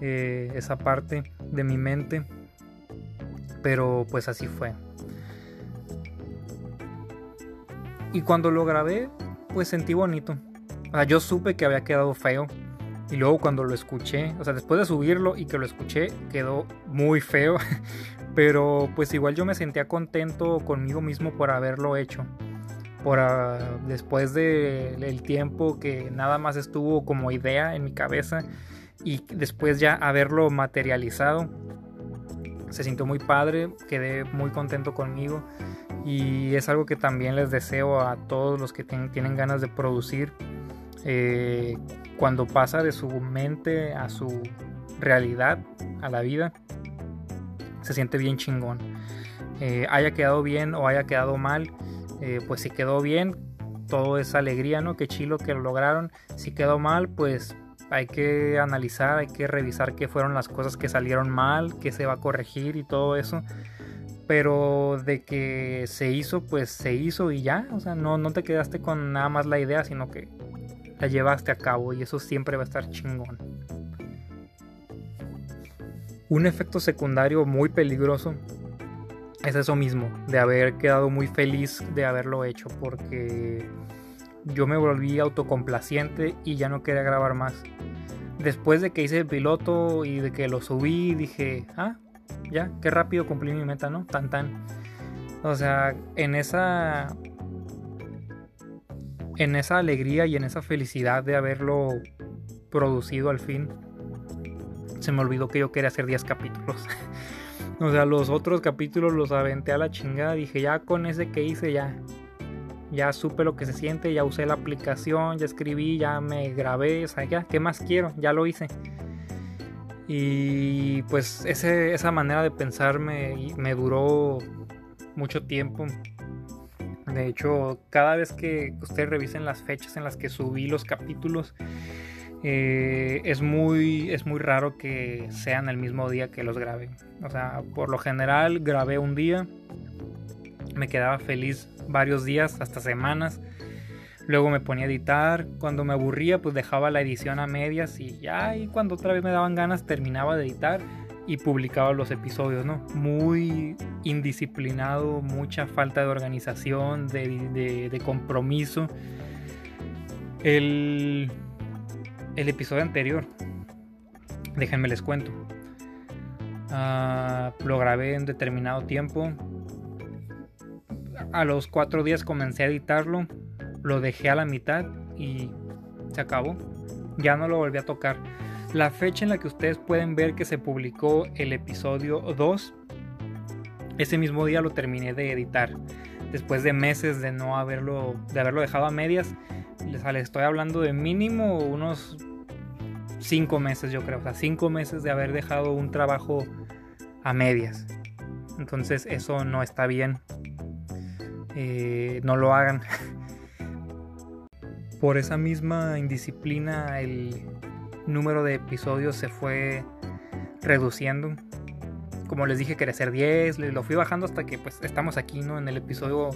eh, esa parte de mi mente pero pues así fue. Y cuando lo grabé, pues sentí bonito. O sea, yo supe que había quedado feo. Y luego cuando lo escuché, o sea, después de subirlo y que lo escuché, quedó muy feo. Pero pues igual yo me sentía contento conmigo mismo por haberlo hecho. Por ah, después del tiempo que nada más estuvo como idea en mi cabeza y después ya haberlo materializado se sintió muy padre, quedé muy contento conmigo y es algo que también les deseo a todos los que tienen ganas de producir. Eh, cuando pasa de su mente a su realidad, a la vida, se siente bien chingón. Eh, haya quedado bien o haya quedado mal, eh, pues si quedó bien, todo es alegría, ¿no? Qué chilo que lo lograron. Si quedó mal, pues hay que analizar, hay que revisar qué fueron las cosas que salieron mal, qué se va a corregir y todo eso. Pero de que se hizo, pues se hizo y ya. O sea, no, no te quedaste con nada más la idea, sino que la llevaste a cabo y eso siempre va a estar chingón. Un efecto secundario muy peligroso es eso mismo, de haber quedado muy feliz de haberlo hecho, porque yo me volví autocomplaciente y ya no quería grabar más. Después de que hice el piloto y de que lo subí, dije, ah, ya, qué rápido cumplí mi meta, ¿no? Tan tan. O sea, en esa. En esa alegría y en esa felicidad de haberlo producido al fin, se me olvidó que yo quería hacer 10 capítulos. o sea, los otros capítulos los aventé a la chingada. Dije, ya con ese que hice, ya, ya supe lo que se siente, ya usé la aplicación, ya escribí, ya me grabé, o sea, ya, ¿qué más quiero? Ya lo hice. Y pues esa manera de pensar me, me duró mucho tiempo. De hecho, cada vez que ustedes revisen las fechas en las que subí los capítulos, eh, es, muy, es muy raro que sean el mismo día que los grabé. O sea, por lo general grabé un día, me quedaba feliz varios días, hasta semanas. Luego me ponía a editar. Cuando me aburría, pues dejaba la edición a medias y ya, y cuando otra vez me daban ganas, terminaba de editar y publicaba los episodios, ¿no? Muy indisciplinado, mucha falta de organización, de, de, compromiso. El, el episodio anterior, déjenme les cuento. Ah, lo grabé en determinado tiempo. A los cuatro días comencé a editarlo. Lo dejé a la mitad y se acabó. Ya no lo volví a tocar. La fecha en la que ustedes pueden ver que se publicó el episodio 2, ese mismo día lo terminé de editar. Después de meses de no haberlo, de haberlo dejado a medias, les, estoy hablando de mínimo unos 5 meses, yo creo. O sea, 5 meses de haber dejado un trabajo a medias. Entonces eso no está bien. Eh, no lo hagan. Por esa misma indisciplina el número de episodios se fue reduciendo. Como les dije quería ser 10, lo fui bajando hasta que pues estamos aquí, ¿no? En el episodio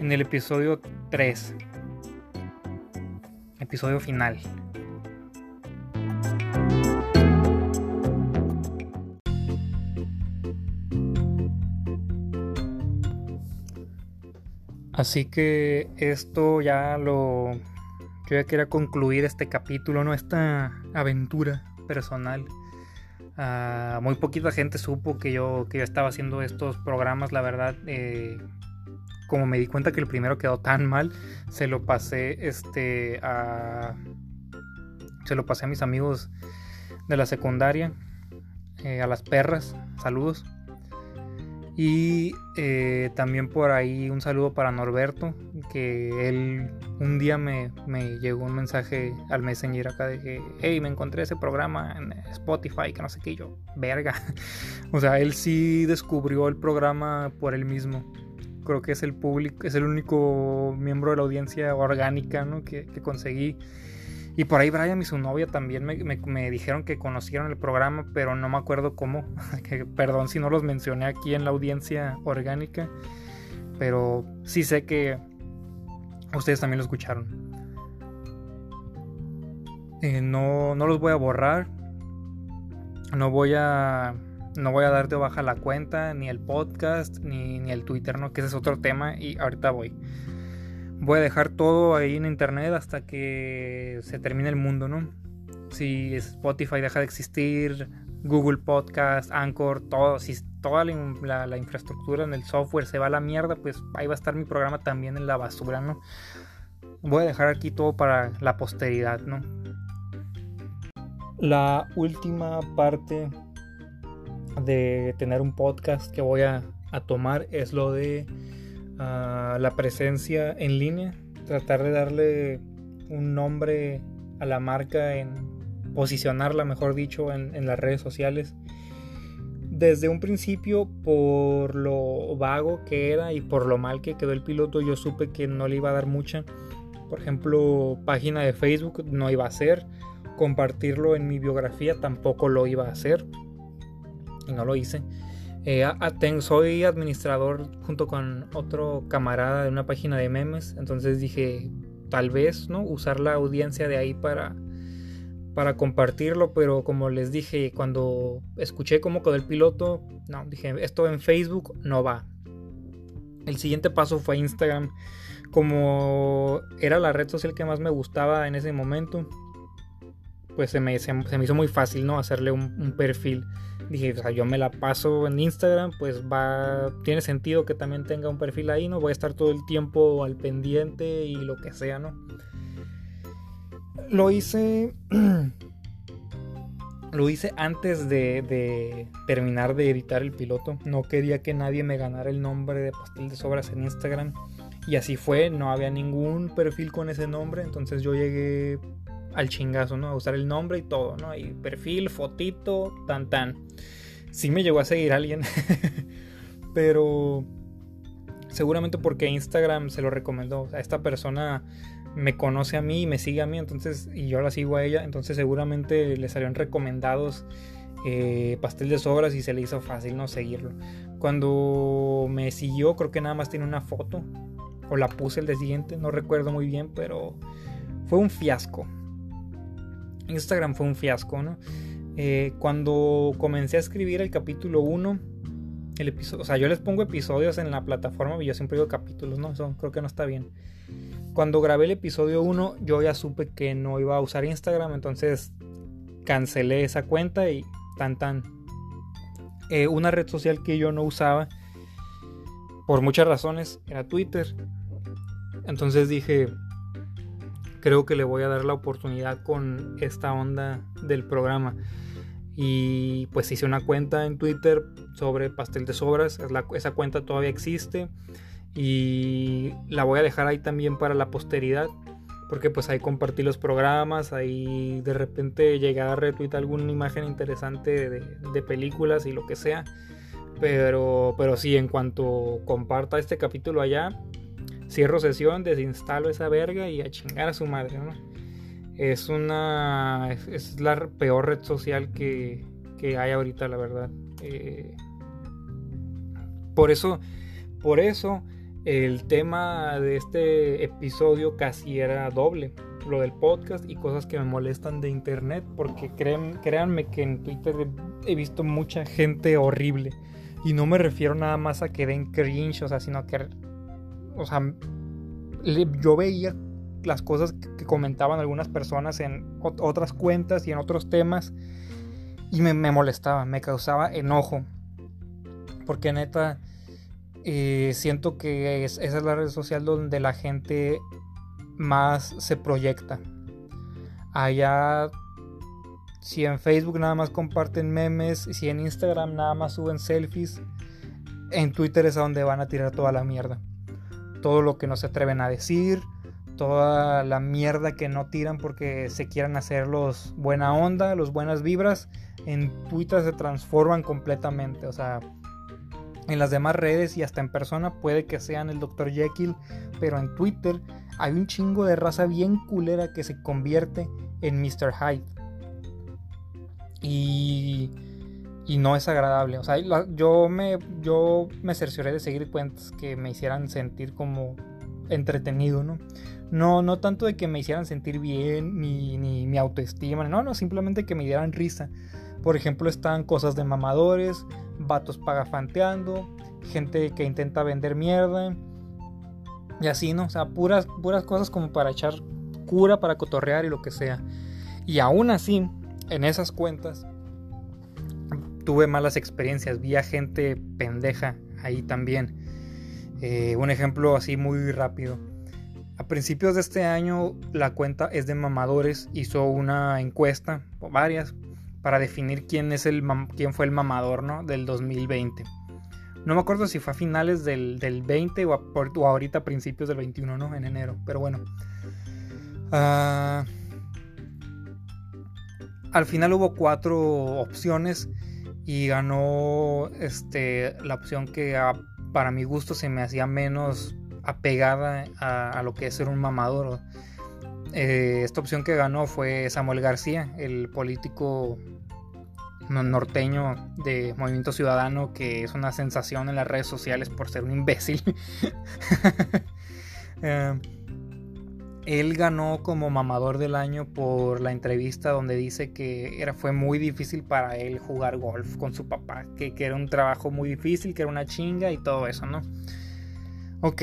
en el episodio 3. Episodio final. Así que esto ya lo... Yo ya quería concluir este capítulo, ¿no? Esta aventura personal. Ah, muy poquita gente supo que yo, que yo estaba haciendo estos programas, la verdad. Eh, como me di cuenta que el primero quedó tan mal, se lo pasé este, a... Se lo pasé a mis amigos de la secundaria, eh, a las perras, saludos. Y eh, también por ahí un saludo para Norberto, que él un día me, llegó un mensaje al Messenger acá de que, hey, me encontré ese programa en Spotify, que no sé qué, yo, verga. o sea, él sí descubrió el programa por él mismo. Creo que es el público, es el único miembro de la audiencia orgánica ¿no? que, conseguí y por ahí Brian y su novia también me, dijeron que conocieron el programa, pero no me acuerdo cómo. perdón si no los mencioné aquí en la audiencia orgánica, pero sí sé que ustedes también lo escucharon. Eh, no, no los voy a borrar. No voy a no voy a dar de baja la cuenta, ni el podcast, ni, ni el Twitter, ¿no? Que ese es otro tema y ahorita voy voy a dejar todo ahí en internet hasta que se termine el mundo, ¿no? Si Spotify deja de existir, Google Podcast, Anchor, todo, si toda la, infraestructura en el software se va a la mierda, pues ahí va a estar mi programa también en la basura, ¿no? Voy a dejar aquí todo para la posteridad, ¿no? La última parte de tener un podcast que voy a tomar es lo de la presencia en línea, tratar de darle un nombre a la marca, en posicionarla, mejor dicho, en, las redes sociales. Desde un principio, por lo vago que era y por lo mal que quedó el piloto, yo supe que no le iba a dar mucha. Por ejemplo, página de Facebook no iba a hacer. Compartirlo en mi biografía tampoco lo iba a hacer. Y no lo hice. Eh, soy administrador junto con otro camarada de una página de memes, entonces dije, tal vez, ¿no? Usar la audiencia de ahí para, para compartirlo, pero como les dije, cuando escuché cómo quedó el piloto, no, dije, esto en Facebook no va. El siguiente paso fue Instagram, como era la red social que más me gustaba en ese momento, pues se me, se, me hizo muy fácil, ¿no? Hacerle un perfil dije, o sea, yo me la paso en Instagram, pues va, tiene sentido que también tenga un perfil ahí, ¿no? Voy a estar todo el tiempo al pendiente y lo que sea, ¿no? Lo hice... lo hice antes de, de, terminar de editar el piloto. No quería que nadie me ganara el nombre de Pastel de Sobras en Instagram. Y así fue, no había ningún perfil con ese nombre. Entonces yo llegué al chingazo, ¿no? A usar el nombre y todo, ¿no? Y perfil, fotito, tan tan. Sí me llegó a seguir alguien, pero seguramente porque Instagram se lo recomendó. O sea, esta persona me conoce a mí y me sigue a mí, entonces, y yo la sigo a ella, entonces seguramente le salieron recomendados eh, pastel de sobras y se le hizo fácil no seguirlo. Cuando me siguió, creo que nada más tiene una foto, o la puse el de siguiente, no recuerdo muy bien, pero fue un fiasco. Instagram fue un fiasco, ¿no? Eh, cuando comencé a escribir el capítulo 1, el episodio, o sea, yo les pongo episodios en la plataforma y yo siempre digo capítulos, ¿no? Eso creo que no está bien. Cuando grabé el episodio 1, yo ya supe que no iba a usar Instagram, entonces cancelé esa cuenta y tan tan. Eh, una red social que yo no usaba por muchas razones era Twitter. Entonces dije, creo que le voy a dar la oportunidad con esta onda del programa. Y pues hice una cuenta en Twitter sobre pastel de sobras. esa cuenta todavía existe. Y la voy a dejar ahí también para la posteridad. Porque pues ahí compartí los programas. Ahí de repente llegué a retweet alguna imagen interesante de, de películas y lo que sea. Pero, pero sí, en cuanto comparta este capítulo allá, cierro sesión, desinstalo esa verga y a chingar a su madre. Es una. Es, la peor red social que, que hay ahorita, la verdad. Eh, por eso. Por eso. El tema de este episodio casi era doble. Lo del podcast y cosas que me molestan de internet. Porque créanme que en Twitter he visto mucha gente horrible y no me refiero nada más a que den cringe, o sea, sino que, o sea, yo veía las cosas que comentaban algunas personas en otras cuentas y en otros temas y me, molestaba, me causaba enojo. Porque neta, eh, siento que esa es la red social donde la gente más se proyecta. Allá si en Facebook nada más comparten memes, si en Instagram nada más suben selfies, en Twitter es a donde van a tirar toda la mierda. Todo lo que no se atreven a decir, toda la mierda que no tiran porque se quieran hacer los buena onda, los buenas vibras, en Twitter se transforman completamente. O sea, en las demás redes y hasta en persona puede que sean el Dr. Jekyll, pero en Twitter hay un chingo de raza bien culera que se convierte en Mr. Hyde. Y, y no es agradable. O sea, yo me, yo me cercioré de seguir cuentas que me hicieran sentir como entretenido, ¿no? No, no tanto de que me hicieran sentir bien, ni, ni mi autoestima, no, no, simplemente que me dieran risa. Por ejemplo, están cosas de mamadores, vatos pagafanteando, gente que intenta vender mierda. Y así, ¿no? O sea, puras, puras cosas como para echar cura, para cotorrear y lo que sea. Y aún así, en esas cuentas tuve malas experiencias, vi a gente pendeja ahí también. Eh, un ejemplo así muy rápido. A principios de este año la cuenta es de mamadores, hizo una encuesta, o varias, para definir quién, es el quién fue el mamador ¿no? del 2020. No me acuerdo si fue a finales del, 20 o, ahorita a principios del 21, ¿no? En enero, pero bueno. Ah, al final hubo cuatro opciones y ganó este, la opción que para mi gusto se me hacía menos apegada a, lo que es ser un mamador. Eh, esta opción que ganó fue Samuel García, el político norteño de Movimiento Ciudadano que es una sensación en las redes sociales por ser un imbécil. eh, él ganó como mamador del año por la entrevista donde dice que era, fue muy difícil para él jugar golf con su papá, que, que era un trabajo muy difícil, que era una chinga y todo eso, ¿no? Ok,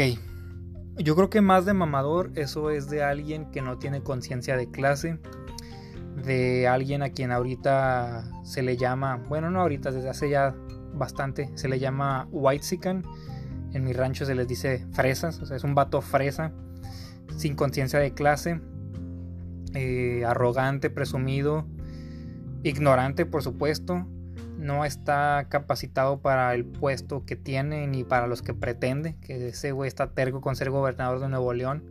yo creo que más de mamador eso es de alguien que no tiene conciencia de clase, de alguien a quien ahorita se le llama, bueno, no ahorita, desde hace ya bastante, se le llama white En mi rancho se les dice fresas, o sea, es un vato fresa sin conciencia de clase, eh, arrogante, presumido, ignorante por supuesto, no está capacitado para el puesto que tiene ni para los que pretende, que ese güey está terco con ser gobernador de Nuevo León.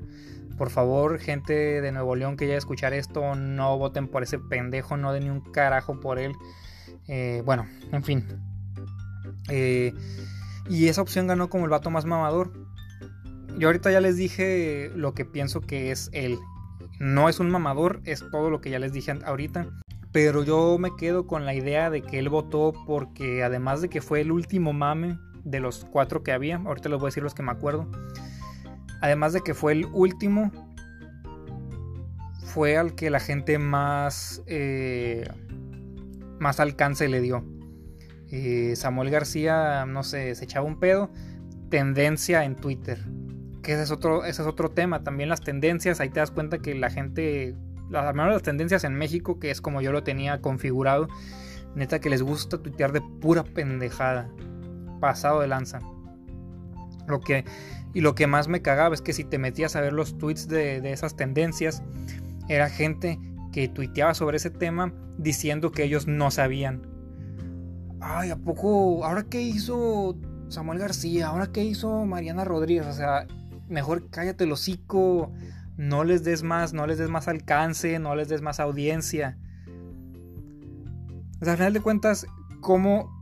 Por favor, gente de Nuevo León que ya escuchar esto, no voten por ese pendejo, no den ni un carajo por él. Eh, bueno, en fin. Eh, y esa opción ganó como el vato más mamador. Yo ahorita ya les dije lo que pienso que es él. No es un mamador, es todo lo que ya les dije ahorita. Pero yo me quedo con la idea de que él votó porque además de que fue el último mame de los cuatro que había, ahorita les voy a decir los que me acuerdo. Además de que fue el último, fue al que la gente más, eh, más alcance le dio. Eh, Samuel García, no sé, se echaba un pedo. Tendencia en Twitter que ese es otro, ese es otro tema. También las tendencias, ahí te das cuenta que la gente, al menos las tendencias en México, que es como yo lo tenía configurado, Neta que les gusta tuitear de pura pendejada. Pasado de lanza. Lo que, y lo que más me cagaba es que si te metías a ver los tweets de, de esas tendencias, era gente que tuiteaba sobre ese tema diciendo que ellos no sabían. Ay, ¿a poco? ¿Ahora qué hizo Samuel García? ¿Ahora qué hizo Mariana Rodríguez? O sea, mejor cállate el hocico. No les des más, no les des más alcance, no les des más audiencia. Al final de cuentas, ¿cómo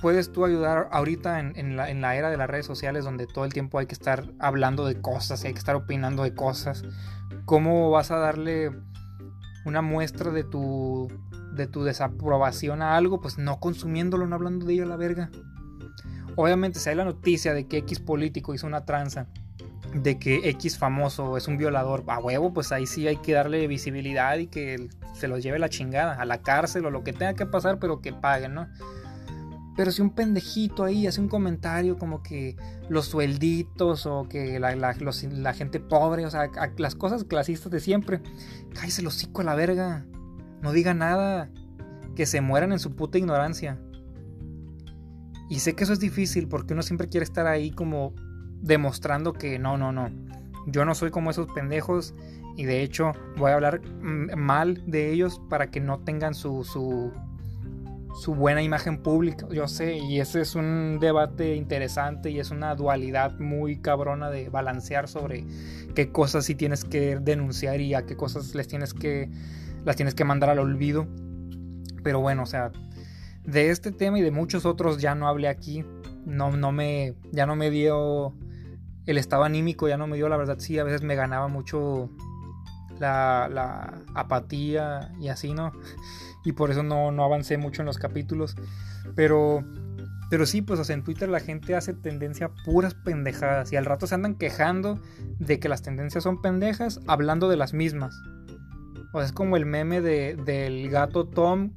puedes tú ayudar ahorita en, la, en, la, era de las redes sociales donde todo el tiempo hay que estar hablando de cosas, hay que estar opinando de cosas? ¿Cómo vas a darle una muestra de tu, de tu desaprobación a algo? Pues no consumiéndolo, no hablando de ello a la verga. Obviamente, si hay la noticia de que X político hizo una tranza de que X famoso es un violador a huevo, pues ahí sí hay que darle visibilidad y que se los lleve la chingada, a la cárcel o lo que tenga que pasar, pero que paguen, ¿no? Pero si un pendejito ahí hace un comentario como que los suelditos o que la, la, gente pobre, o sea, las cosas clasistas de siempre, cállese los hocico a la verga, no diga nada, que se mueran en su puta ignorancia. Y sé que eso es difícil porque uno siempre quiere estar ahí como demostrando que no, no, no. Yo no soy como esos pendejos y de hecho voy a hablar mal de ellos para que no tengan su, su, su buena imagen pública. Yo sé, y ese es un debate interesante y es una dualidad muy cabrona de balancear sobre qué cosas sí tienes que denunciar y a qué cosas les tienes que las tienes que mandar al olvido. Pero bueno, o sea, de este tema y de muchos otros ya no hablé aquí. No, no me, ya no me dio el estado anímico ya no me dio, la verdad sí, a veces me ganaba mucho la, apatía y así, ¿no? Y por eso no, avancé mucho en los capítulos. Pero, pero sí, pues en Twitter la gente hace tendencia a puras pendejadas y al rato se andan quejando de que las tendencias son pendejas hablando de las mismas. O sea, es como el meme de, del gato Tom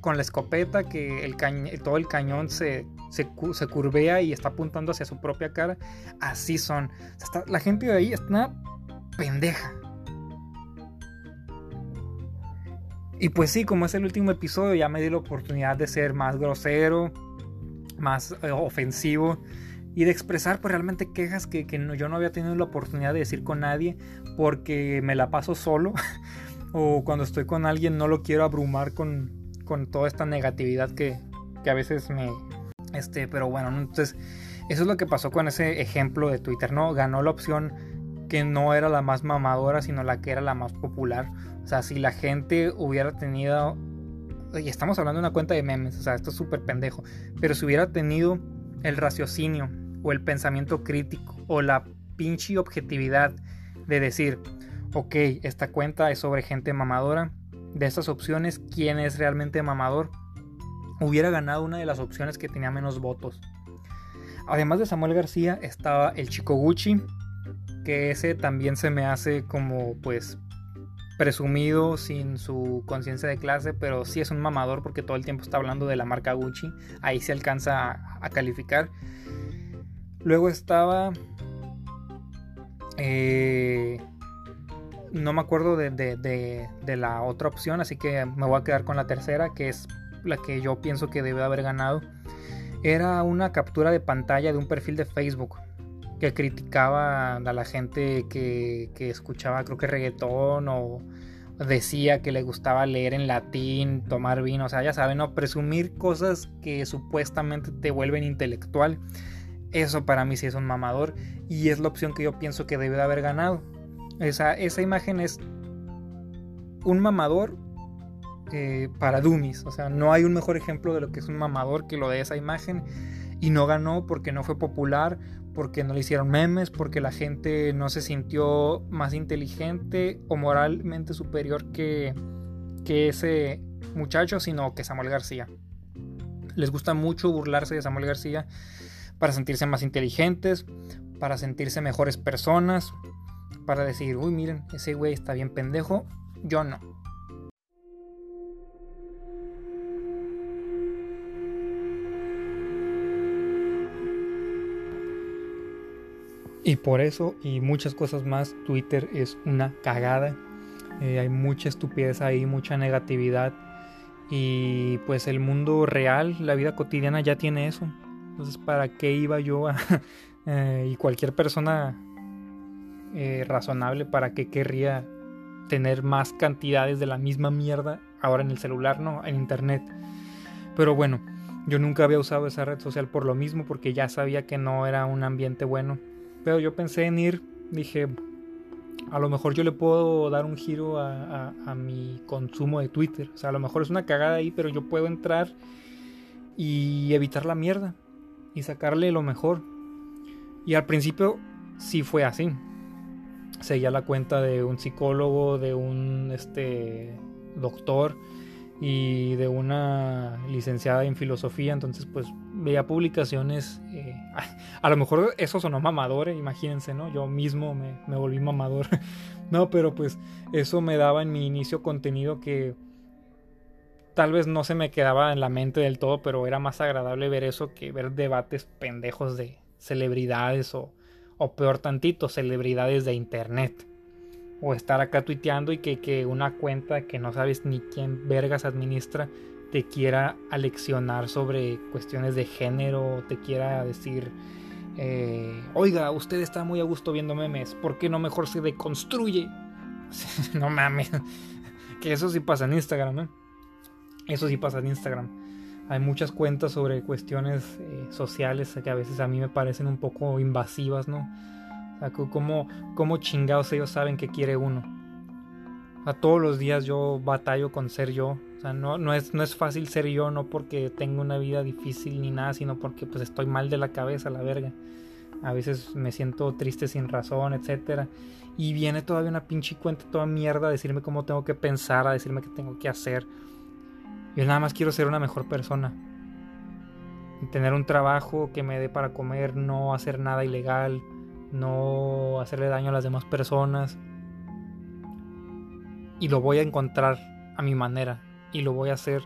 con la escopeta que el todo el cañón se, se, curvea y está apuntando hacia su propia cara. Así son. la gente de ahí está pendeja. Y pues sí, como es el último episodio, ya me di la oportunidad de ser más grosero, más eh, ofensivo y de expresar pues realmente quejas que, yo no había tenido la oportunidad de decir con nadie porque me la paso solo o cuando estoy con alguien no lo quiero abrumar con, con toda esta negatividad que, que a veces me, este, pero bueno, entonces eso es lo que pasó con ese ejemplo de Twitter, ¿no? Ganó la opción que no era la más mamadora, sino la que era la más popular. O sea, si la gente hubiera tenido... Y estamos hablando de una cuenta de memes, o sea, esto es súper pendejo. Pero si hubiera tenido el raciocinio o el pensamiento crítico o la pinche objetividad de decir, ok, esta cuenta es sobre gente mamadora. De estas opciones, ¿quién es realmente mamador? Hubiera ganado una de las opciones que tenía menos votos. Además de Samuel García estaba el Chico Gucci, que ese también se me hace como pues presumido sin su conciencia de clase, pero sí es un mamador porque todo el tiempo está hablando de la marca Gucci, ahí se alcanza a, calificar. Luego estaba... Eh, no me acuerdo de, de, la otra opción, así que me voy a quedar con la tercera, que es la que yo pienso que debe haber ganado, era una captura de pantalla de un perfil de Facebook que criticaba a la gente que, escuchaba, creo que reggaetón o decía que le gustaba leer en latín, tomar vino, o sea, ya saben, ¿no? Presumir cosas que supuestamente te vuelven intelectual. Eso para mí sí es un mamador y es la opción que yo pienso que debe de haber ganado. Esa, esa imagen es un mamador eh, para dummies. O sea, no hay un mejor ejemplo de lo que es un mamador que lo de esa imagen. Y no ganó porque no fue popular, porque no le hicieron memes, porque la gente no se sintió más inteligente o moralmente superior que, que ese muchacho, sino que Samuel García. Les gusta mucho burlarse de Samuel García para sentirse más inteligentes, para sentirse mejores personas, para decir, uy, miren, ese güey está bien pendejo, yo no. Y por eso y muchas cosas más, Twitter es una cagada. Eh, hay mucha estupidez ahí, mucha negatividad. Y pues el mundo real, la vida cotidiana ya tiene eso. Entonces, ¿para qué iba yo a... Eh, y cualquier persona eh, razonable, ¿para qué querría tener más cantidades de la misma mierda ahora en el celular, no? En internet. Pero bueno, yo nunca había usado esa red social por lo mismo, porque ya sabía que no era un ambiente bueno. Pero yo pensé en ir, dije, a lo mejor yo le puedo dar un giro a, mi consumo de Twitter. O sea, a lo mejor es una cagada ahí, pero yo puedo entrar y evitar la mierda y sacarle lo mejor. Y al principio sí fue así. Seguía la cuenta de un psicólogo, de un este, doctor y de una licenciada en filosofía, entonces pues veía publicaciones, eh, a lo mejor eso sonó mamador, eh, imagínense, ¿no? Yo mismo me, me, volví mamador, no, pero pues eso me daba en mi inicio contenido que tal vez no se me quedaba en la mente del todo, pero era más agradable ver eso que ver debates pendejos de celebridades o, o peor tantito, celebridades de internet o estar acá tuiteando y que, una cuenta que no sabes ni quién vergas administra te quiera aleccionar sobre cuestiones de género, o te quiera decir, eh, oiga, usted está muy a gusto viendo memes, ¿por qué no mejor se deconstruye? no mames, que eso sí pasa en Instagram, ¿eh? Eso sí pasa en Instagram. Hay muchas cuentas sobre cuestiones eh, sociales que a veces a mí me parecen un poco invasivas, ¿no? ¿cómo, chingados ellos saben que quiere uno? A todos los días yo batallo con ser yo. O sea, no, no, es, no es fácil ser yo, no porque tengo una vida difícil ni nada, sino porque pues estoy mal de la cabeza, la verga. A veces me siento triste sin razón, etc. Y viene todavía una pinche cuenta toda mierda a decirme cómo tengo que pensar, a decirme qué tengo que hacer. Yo nada más quiero ser una mejor persona. Tener un trabajo que me dé para comer, no hacer nada ilegal, no hacerle daño a las demás personas. Y lo voy a encontrar a mi manera y lo voy a hacer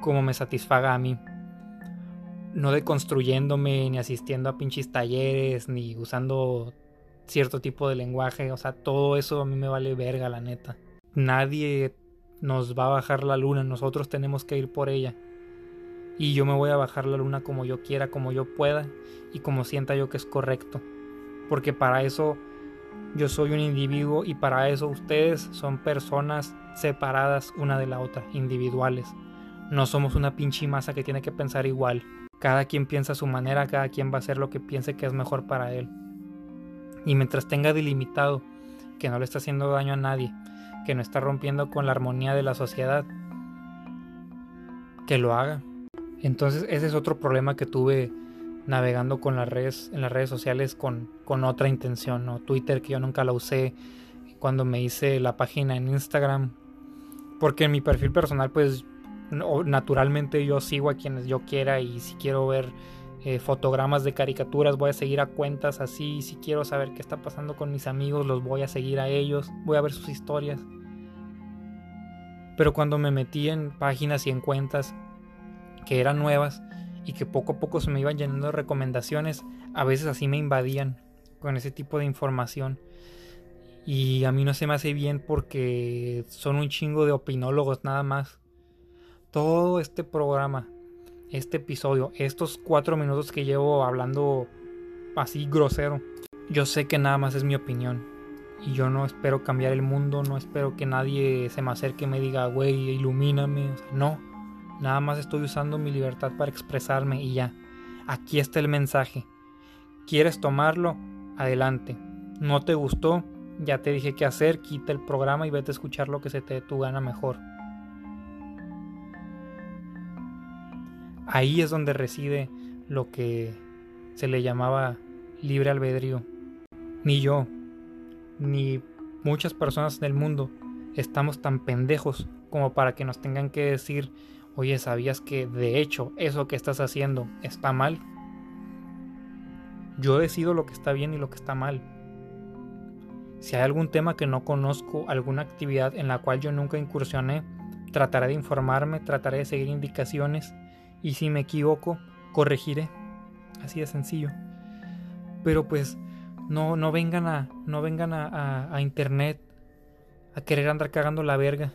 como me satisfaga a mí. No deconstruyéndome, ni asistiendo a pinches talleres, ni usando cierto tipo de lenguaje. O sea, todo eso a mí me vale verga, la neta. Nadie nos va a bajar la luna, nosotros tenemos que ir por ella. Y yo me voy a bajar la luna como yo quiera, como yo pueda y como sienta yo que es correcto porque para eso yo soy un individuo y para eso ustedes son personas separadas una de la otra, individuales. No somos una pinche masa que tiene que pensar igual. Cada quien piensa a su manera, cada quien va a hacer lo que piense que es mejor para él. Y mientras tenga delimitado que no le está haciendo daño a nadie, que no está rompiendo con la armonía de la sociedad, que lo haga. Entonces ese es otro problema que tuve navegando con las redes, en las redes sociales con, con otra intención, ¿no? Twitter que yo nunca la usé cuando me hice la página en Instagram. Porque en mi perfil personal, pues naturalmente yo sigo a quienes yo quiera y si quiero ver eh, fotogramas de caricaturas voy a seguir a cuentas así. Si quiero saber qué está pasando con mis amigos, los voy a seguir a ellos, voy a ver sus historias. Pero cuando me metí en páginas y en cuentas que eran nuevas, y que poco a poco se me iban llenando de recomendaciones, a veces así me invadían con ese tipo de información. Y a mí no se me hace bien porque son un chingo de opinólogos nada más. Todo este programa, este episodio, estos cuatro minutos que llevo hablando así grosero, yo sé que nada más es mi opinión. Y yo no espero cambiar el mundo, no espero que nadie se me acerque y me diga, güey, ilumíname. no, Nada más estoy usando mi libertad para expresarme y ya. Aquí está el mensaje. ¿Quieres tomarlo? Adelante. ¿No te gustó? Ya te dije qué hacer, quita el programa y vete a escuchar lo que se te dé tu gana mejor. Ahí es donde reside lo que se le llamaba libre albedrío. Ni yo, ni muchas personas del mundo estamos tan pendejos como para que nos tengan que decir Oye, ¿sabías que de hecho eso que estás haciendo está mal? Yo decido lo que está bien y lo que está mal. Si hay algún tema que no conozco, alguna actividad en la cual yo nunca incursioné, trataré de informarme, trataré de seguir indicaciones y si me equivoco, corregiré. Así de sencillo. Pero pues no, no vengan a, no vengan a, a internet a querer andar cagando la verga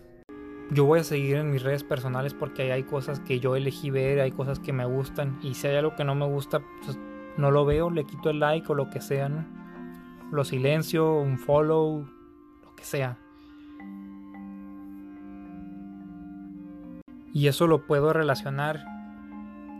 yo voy a seguir en mis redes personales porque ahí hay cosas que yo elegí ver, hay cosas que me gustan y si hay algo que no me gusta, pues no lo veo, le quito el like o lo que sea, ¿no? Lo silencio, un follow, lo que sea. Y eso lo puedo relacionar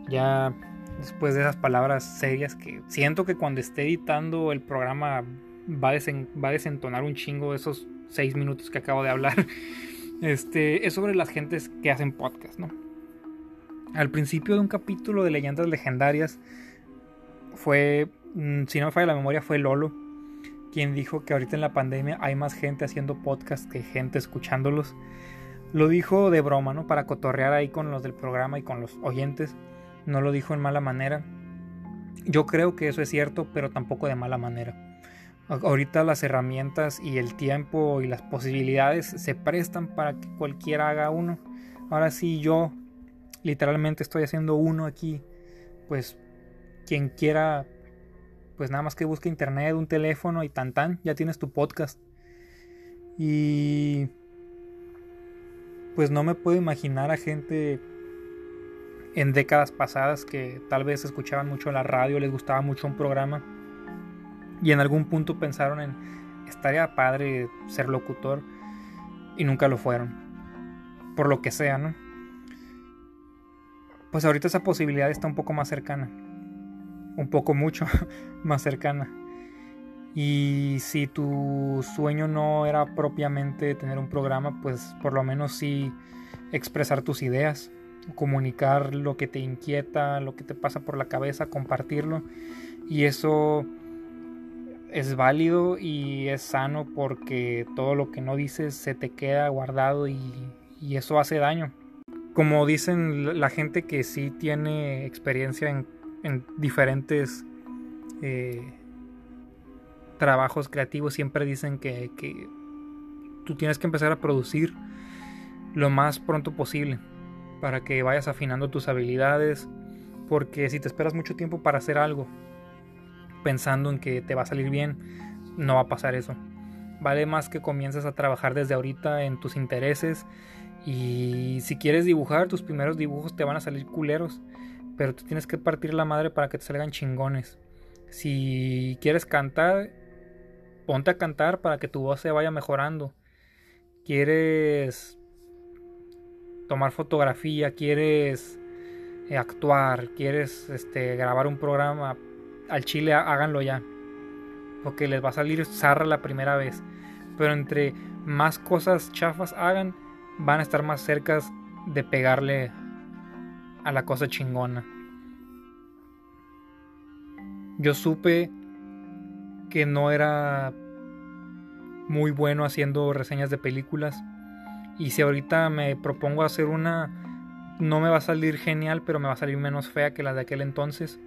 ya después de esas palabras serias que siento que cuando esté editando el programa va a, va a desentonar un chingo esos seis minutos que acabo de hablar. Este, es sobre las gentes que hacen podcast, ¿no? Al principio de un capítulo de Leyendas Legendarias fue, mm, si no me falla la memoria, fue Lolo quien dijo que ahorita en la pandemia hay más gente haciendo podcast que gente escuchándolos. Lo dijo de broma, ¿no? Para cotorrear ahí con los del programa y con los oyentes. No lo dijo en mala manera. Yo creo que eso es cierto, pero tampoco de mala manera. Ahorita las herramientas y el tiempo y las posibilidades se prestan para que cualquiera haga uno. Ahora sí, yo literalmente estoy haciendo uno aquí. Pues quien quiera, pues nada más que busque internet, un teléfono y tan tan, ya tienes tu podcast. Y pues no me puedo imaginar a gente en décadas pasadas que tal vez escuchaban mucho la radio, les gustaba mucho un programa y en algún punto pensaron en, estaría padre ser locutor y nunca lo fueron. Por lo que sea, ¿no? Pues ahorita esa posibilidad está un poco más cercana. Un poco mucho más cercana. Y si tu sueño no era propiamente tener un programa, pues por lo menos sí expresar tus ideas, comunicar lo que te inquieta, lo que te pasa por la cabeza, compartirlo. Y eso es válido y es sano porque todo lo que no dices se te queda guardado y, eso hace daño. Como dicen la gente que sí tiene experiencia en, diferentes eh, trabajos creativos, siempre dicen que, que tú tienes que empezar a producir lo más pronto posible para que vayas afinando tus habilidades, porque si te esperas mucho tiempo para hacer algo, pensando en que te va a salir bien, no va a pasar eso. Vale más que comiences a trabajar desde ahorita en tus intereses y si quieres dibujar, tus primeros dibujos te van a salir culeros, pero tú tienes que partir la madre para que te salgan chingones. Si quieres cantar, ponte a cantar para que tu voz se vaya mejorando. Quieres tomar fotografía, quieres eh, actuar, quieres este, grabar un programa, al chile háganlo ya. Porque les va a salir zarra la primera vez. Pero entre más cosas chafas hagan, van a estar más cercas de pegarle a la cosa chingona. Yo supe que no era muy bueno haciendo reseñas de películas. Y si ahorita me propongo hacer una, no me va a salir genial, pero me va a salir menos fea que la de aquel entonces.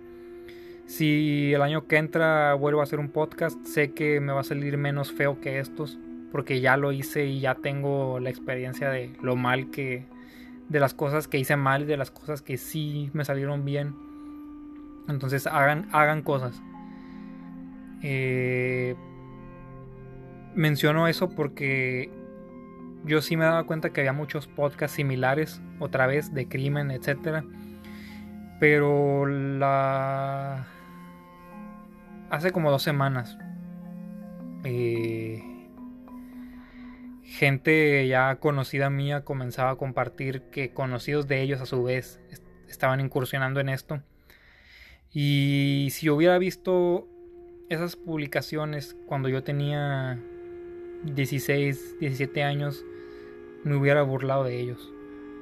Si el año que entra vuelvo a hacer un podcast, sé que me va a salir menos feo que estos, porque ya lo hice y ya tengo la experiencia de lo mal que, de las cosas que hice mal y de las cosas que sí me salieron bien. Entonces hagan, hagan cosas. Eh, menciono eso porque yo sí me daba cuenta que había muchos podcasts similares, otra vez, de crimen, etc. Pero la hace como dos semanas. Eh, gente ya conocida mía comenzaba a compartir que conocidos de ellos a su vez estaban incursionando en esto. Y si hubiera visto esas publicaciones cuando yo tenía 16, 17 años, me hubiera burlado de ellos.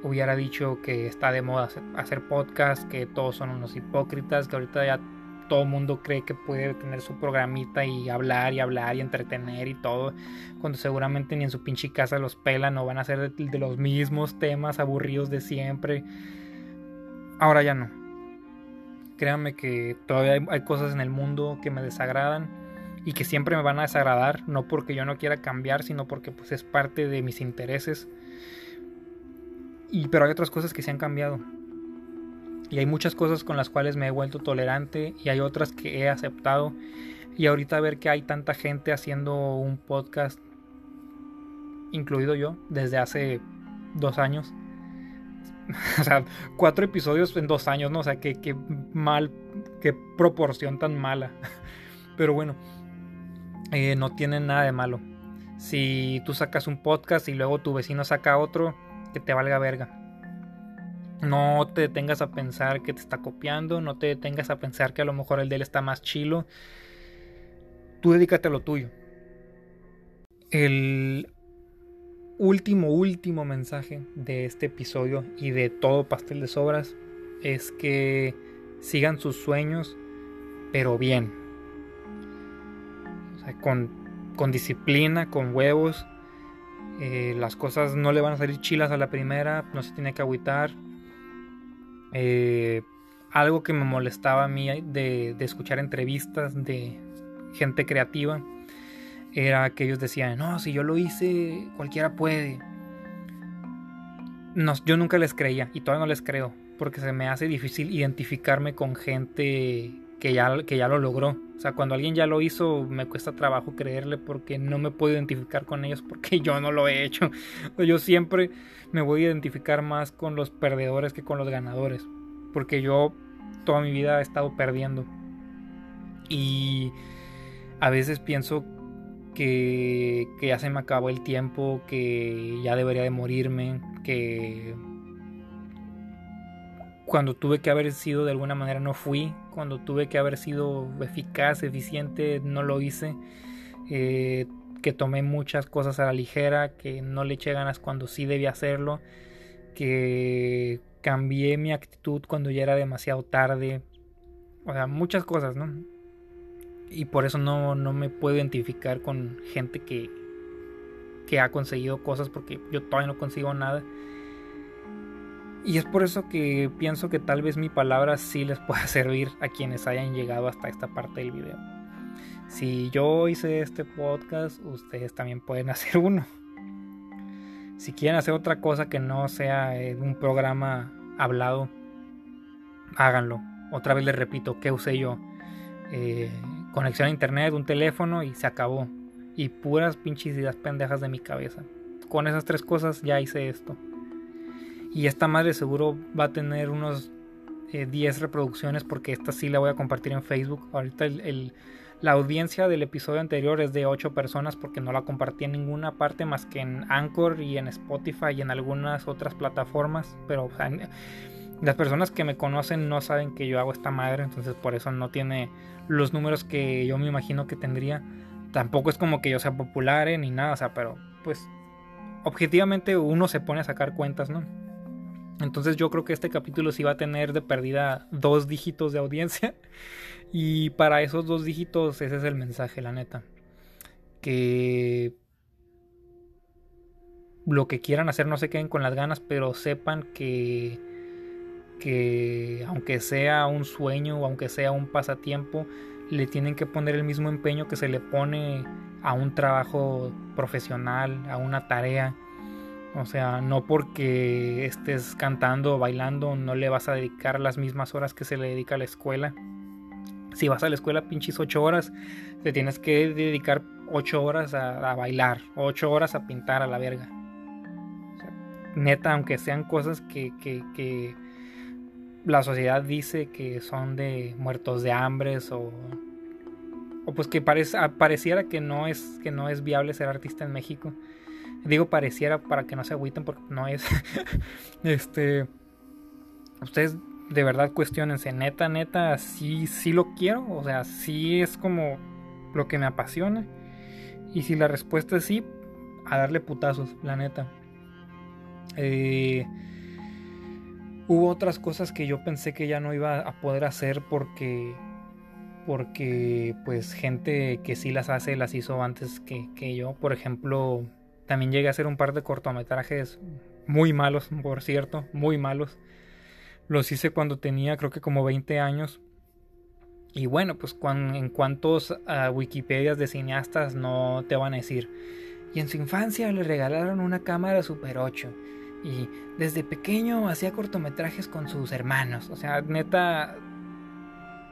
Hubiera dicho que está de moda hacer podcast, que todos son unos hipócritas, que ahorita ya todo mundo cree que puede tener su programita y hablar y hablar y entretener y todo, cuando seguramente ni en su pinche casa los pelan o van a ser de, los mismos temas aburridos de siempre. Ahora ya no. Créanme que todavía hay, cosas en el mundo que me desagradan y que siempre me van a desagradar, no porque yo no quiera cambiar, sino porque pues es parte de mis intereses. Y pero hay otras cosas que se han cambiado y hay muchas cosas con las cuales me he vuelto tolerante y hay otras que he aceptado. Y ahorita ver que hay tanta gente haciendo un podcast, incluido yo, desde hace dos años. o sea, cuatro episodios en dos años, ¿no? O sea, qué, mal, qué proporción tan mala. Pero bueno, eh, no tiene nada de malo. Si tú sacas un podcast y luego tu vecino saca otro, que te valga verga. No te detengas a pensar que te está copiando, no te detengas a pensar que a lo mejor el de él está más chilo. Tú dedícate a lo tuyo. El último, último mensaje de este episodio y de todo Pastel de Sobras es que sigan sus sueños, pero bien. Con, con disciplina, con huevos. Eh, las cosas no le van a salir chilas a la primera, no se tiene que agüitar. Eh, algo que me molestaba a mí de, de escuchar entrevistas de gente creativa era que ellos decían, no, si yo lo hice, cualquiera puede. No, yo nunca les creía y todavía no les creo, porque se me hace difícil identificarme con gente que ya, que ya lo logró. O sea, cuando alguien ya lo hizo, me cuesta trabajo creerle porque no me puedo identificar con ellos porque yo no lo he hecho. Yo siempre me voy a identificar más con los perdedores que con los ganadores, porque yo toda mi vida he estado perdiendo. Y a veces pienso que, ya se me acabó el tiempo, que ya debería de morirme, que cuando tuve que haber sido de alguna manera no fui, cuando tuve que haber sido eficaz, eficiente, no lo hice, eh, que tomé muchas cosas a la ligera, que no le eché ganas cuando sí debía hacerlo, que cambié mi actitud cuando ya era demasiado tarde, o sea, muchas cosas, ¿no? y por eso no, me puedo identificar con gente que, que ha conseguido cosas porque yo todavía no consigo nada. Y es por eso que pienso que tal vez mi palabra sí les pueda servir a quienes hayan llegado hasta esta parte del video. Si yo hice este podcast, ustedes también pueden hacer uno. Si quieren hacer otra cosa que no sea un programa hablado, háganlo. Otra vez les repito, ¿qué usé yo? Eh, conexión a internet, un teléfono y se acabó. Y puras pinches ideas pendejas de mi cabeza. Con esas tres cosas ya hice esto. Y esta madre seguro va a tener unos 10 eh, reproducciones porque esta sí la voy a compartir en Facebook. Ahorita el, la audiencia del episodio anterior es de 8 personas porque no la compartí en ninguna parte más que en Anchor y en Spotify y en algunas otras plataformas. Pero las personas que me conocen no saben que yo hago esta madre, entonces por eso no tiene los números que yo me imagino que tendría. Tampoco es como que yo sea popular eh, ni nada, o sea, pero pues objetivamente uno se pone a sacar cuentas, ¿no? Entonces yo creo que este capítulo sí va a tener de pérdida dos dígitos de audiencia. Y para esos dos dígitos ese es el mensaje, la neta. Que lo que quieran hacer no se queden con las ganas, pero sepan que que aunque sea un sueño o aunque sea un pasatiempo, le tienen que poner el mismo empeño que se le pone a un trabajo profesional, a una tarea. O sea, no porque estés cantando o bailando no le vas a dedicar las mismas horas que se le dedica a la escuela. Si vas a la escuela pinches ocho horas, te tienes que dedicar ocho horas a, bailar, ocho horas a pintar a la verga. neta, aunque sean cosas que, la sociedad dice que son de muertos de hambre o, o pues que pareciera que no, es, que no es viable ser artista en México. Digo pareciera para que no se agüiten porque no es. este. Ustedes de verdad cuestionense, neta, neta, sí, sí lo quiero. O sea, sí es como lo que me apasiona. Y si la respuesta es sí, a darle putazos, la neta. Eh, Hubo otras cosas que yo pensé que ya no iba a poder hacer porque porque pues gente que sí las hace las hizo antes que, que, yo. Por ejemplo, también llegué a hacer un par de cortometrajes muy malos, por cierto, muy malos. Los hice cuando tenía creo que como 20 años. Y bueno, pues en cuantos a Wikipedias de cineastas no te van a decir. Y en su infancia le regalaron una cámara Super 8 y desde pequeño hacía cortometrajes con sus hermanos. O sea, neta,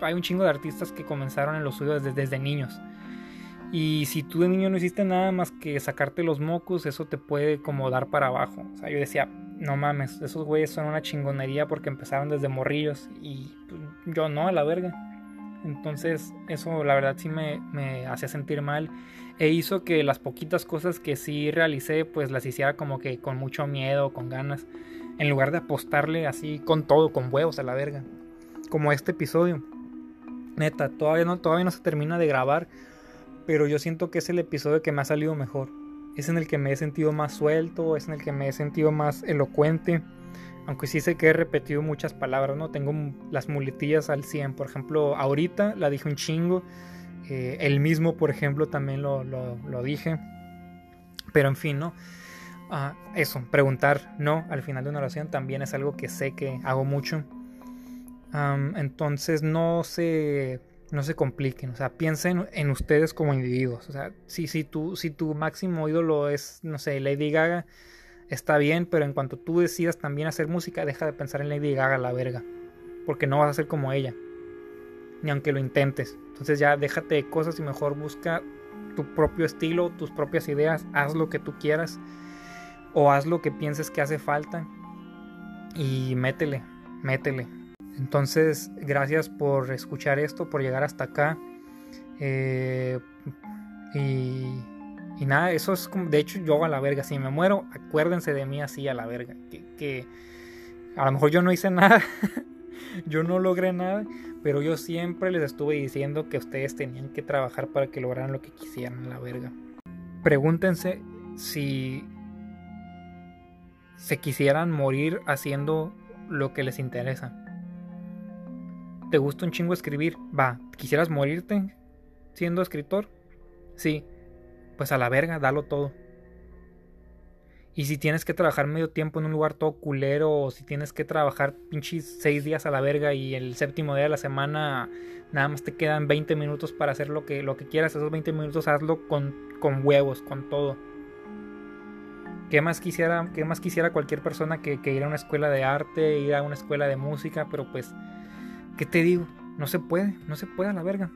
hay un chingo de artistas que comenzaron en los suyos desde niños. Y si tú de niño no hiciste nada más que sacarte los mocos, eso te puede como dar para abajo. O sea, yo decía, no mames, esos güeyes son una chingonería porque empezaron desde morrillos y pues, yo no, a la verga. Entonces eso la verdad sí me, me hacía sentir mal e hizo que las poquitas cosas que sí realicé pues las hiciera como que con mucho miedo, con ganas, en lugar de apostarle así con todo, con huevos a la verga. Como este episodio. Neta, todavía no, todavía no se termina de grabar pero yo siento que es el episodio que me ha salido mejor. Es en el que me he sentido más suelto, es en el que me he sentido más elocuente. Aunque sí sé que he repetido muchas palabras, ¿no? Tengo las muletillas al 100. Por ejemplo, ahorita la dije un chingo. Eh, el mismo, por ejemplo, también lo, dije. Pero en fin, ¿no? Ah, eso, preguntar no al final de una oración también es algo que sé que hago mucho. entonces no se no se compliquen, o sea, piensen en ustedes como individuos, o sea, si, si, tu, si tu máximo ídolo es, no sé, Lady Gaga, está bien, pero en cuanto tú decidas también hacer música, deja de pensar en Lady Gaga, la verga, porque no vas a ser como ella, ni aunque lo intentes, entonces ya déjate de cosas y mejor busca tu propio estilo, tus propias ideas, haz lo que tú quieras, o haz lo que pienses que hace falta, y métele, métele. Entonces, gracias por escuchar esto, por llegar hasta acá. Eh, y, nada, eso es como, de hecho, yo a la verga, si me muero, acuérdense de mí así a la verga. Que, a lo mejor yo no hice nada, yo no logré nada, pero yo siempre les estuve diciendo que ustedes tenían que trabajar para que lograran lo que quisieran a la verga. Pregúntense si se quisieran morir haciendo lo que les interesa ¿Te gusta un chingo escribir? Va, ¿quisieras morirte siendo escritor? Sí, pues a la verga, dalo todo. Y si tienes que trabajar medio tiempo en un lugar todo culero, o si tienes que trabajar pinches seis días a la verga y el séptimo día de la semana nada más te quedan 20 minutos para hacer lo que, lo que quieras, esos 20 minutos hazlo con, con huevos, con todo. ¿Qué más quisiera, qué más quisiera cualquier persona que, que ir a una escuela de arte, ir a una escuela de música? Pero pues ¿Qué te digo? No se puede, no se puede a la verga.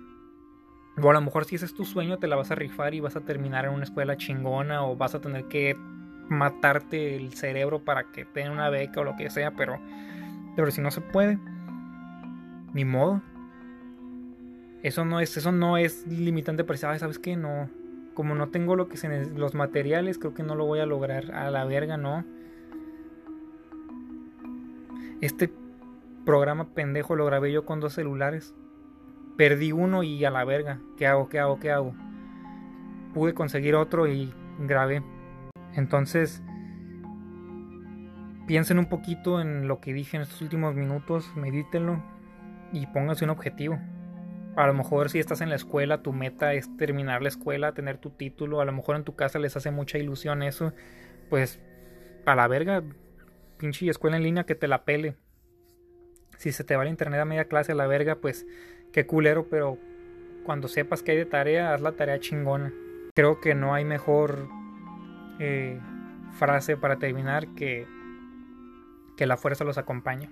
O a lo mejor si ese es tu sueño, te la vas a rifar y vas a terminar en una escuela chingona o vas a tener que matarte el cerebro para que te den una beca o lo que sea, pero, pero si no se puede, ni modo. Eso no es, eso no es limitante para decir, ¿sabes qué? No, como no tengo lo que se, los materiales, creo que no lo voy a lograr. A la verga, no. Este programa pendejo lo grabé yo con dos celulares. Perdí uno y a la verga. ¿Qué hago? ¿Qué hago? ¿Qué hago? Pude conseguir otro y grabé. Entonces, piensen un poquito en lo que dije en estos últimos minutos, medítenlo y pónganse un objetivo. A lo mejor si estás en la escuela, tu meta es terminar la escuela, tener tu título, a lo mejor en tu casa les hace mucha ilusión eso, pues a la verga, pinche escuela en línea que te la pele si se te va el internet a media clase a la verga, pues qué culero, pero cuando sepas que hay de tarea, haz la tarea chingona. Creo que no hay mejor eh, frase para terminar que que la fuerza los acompaña.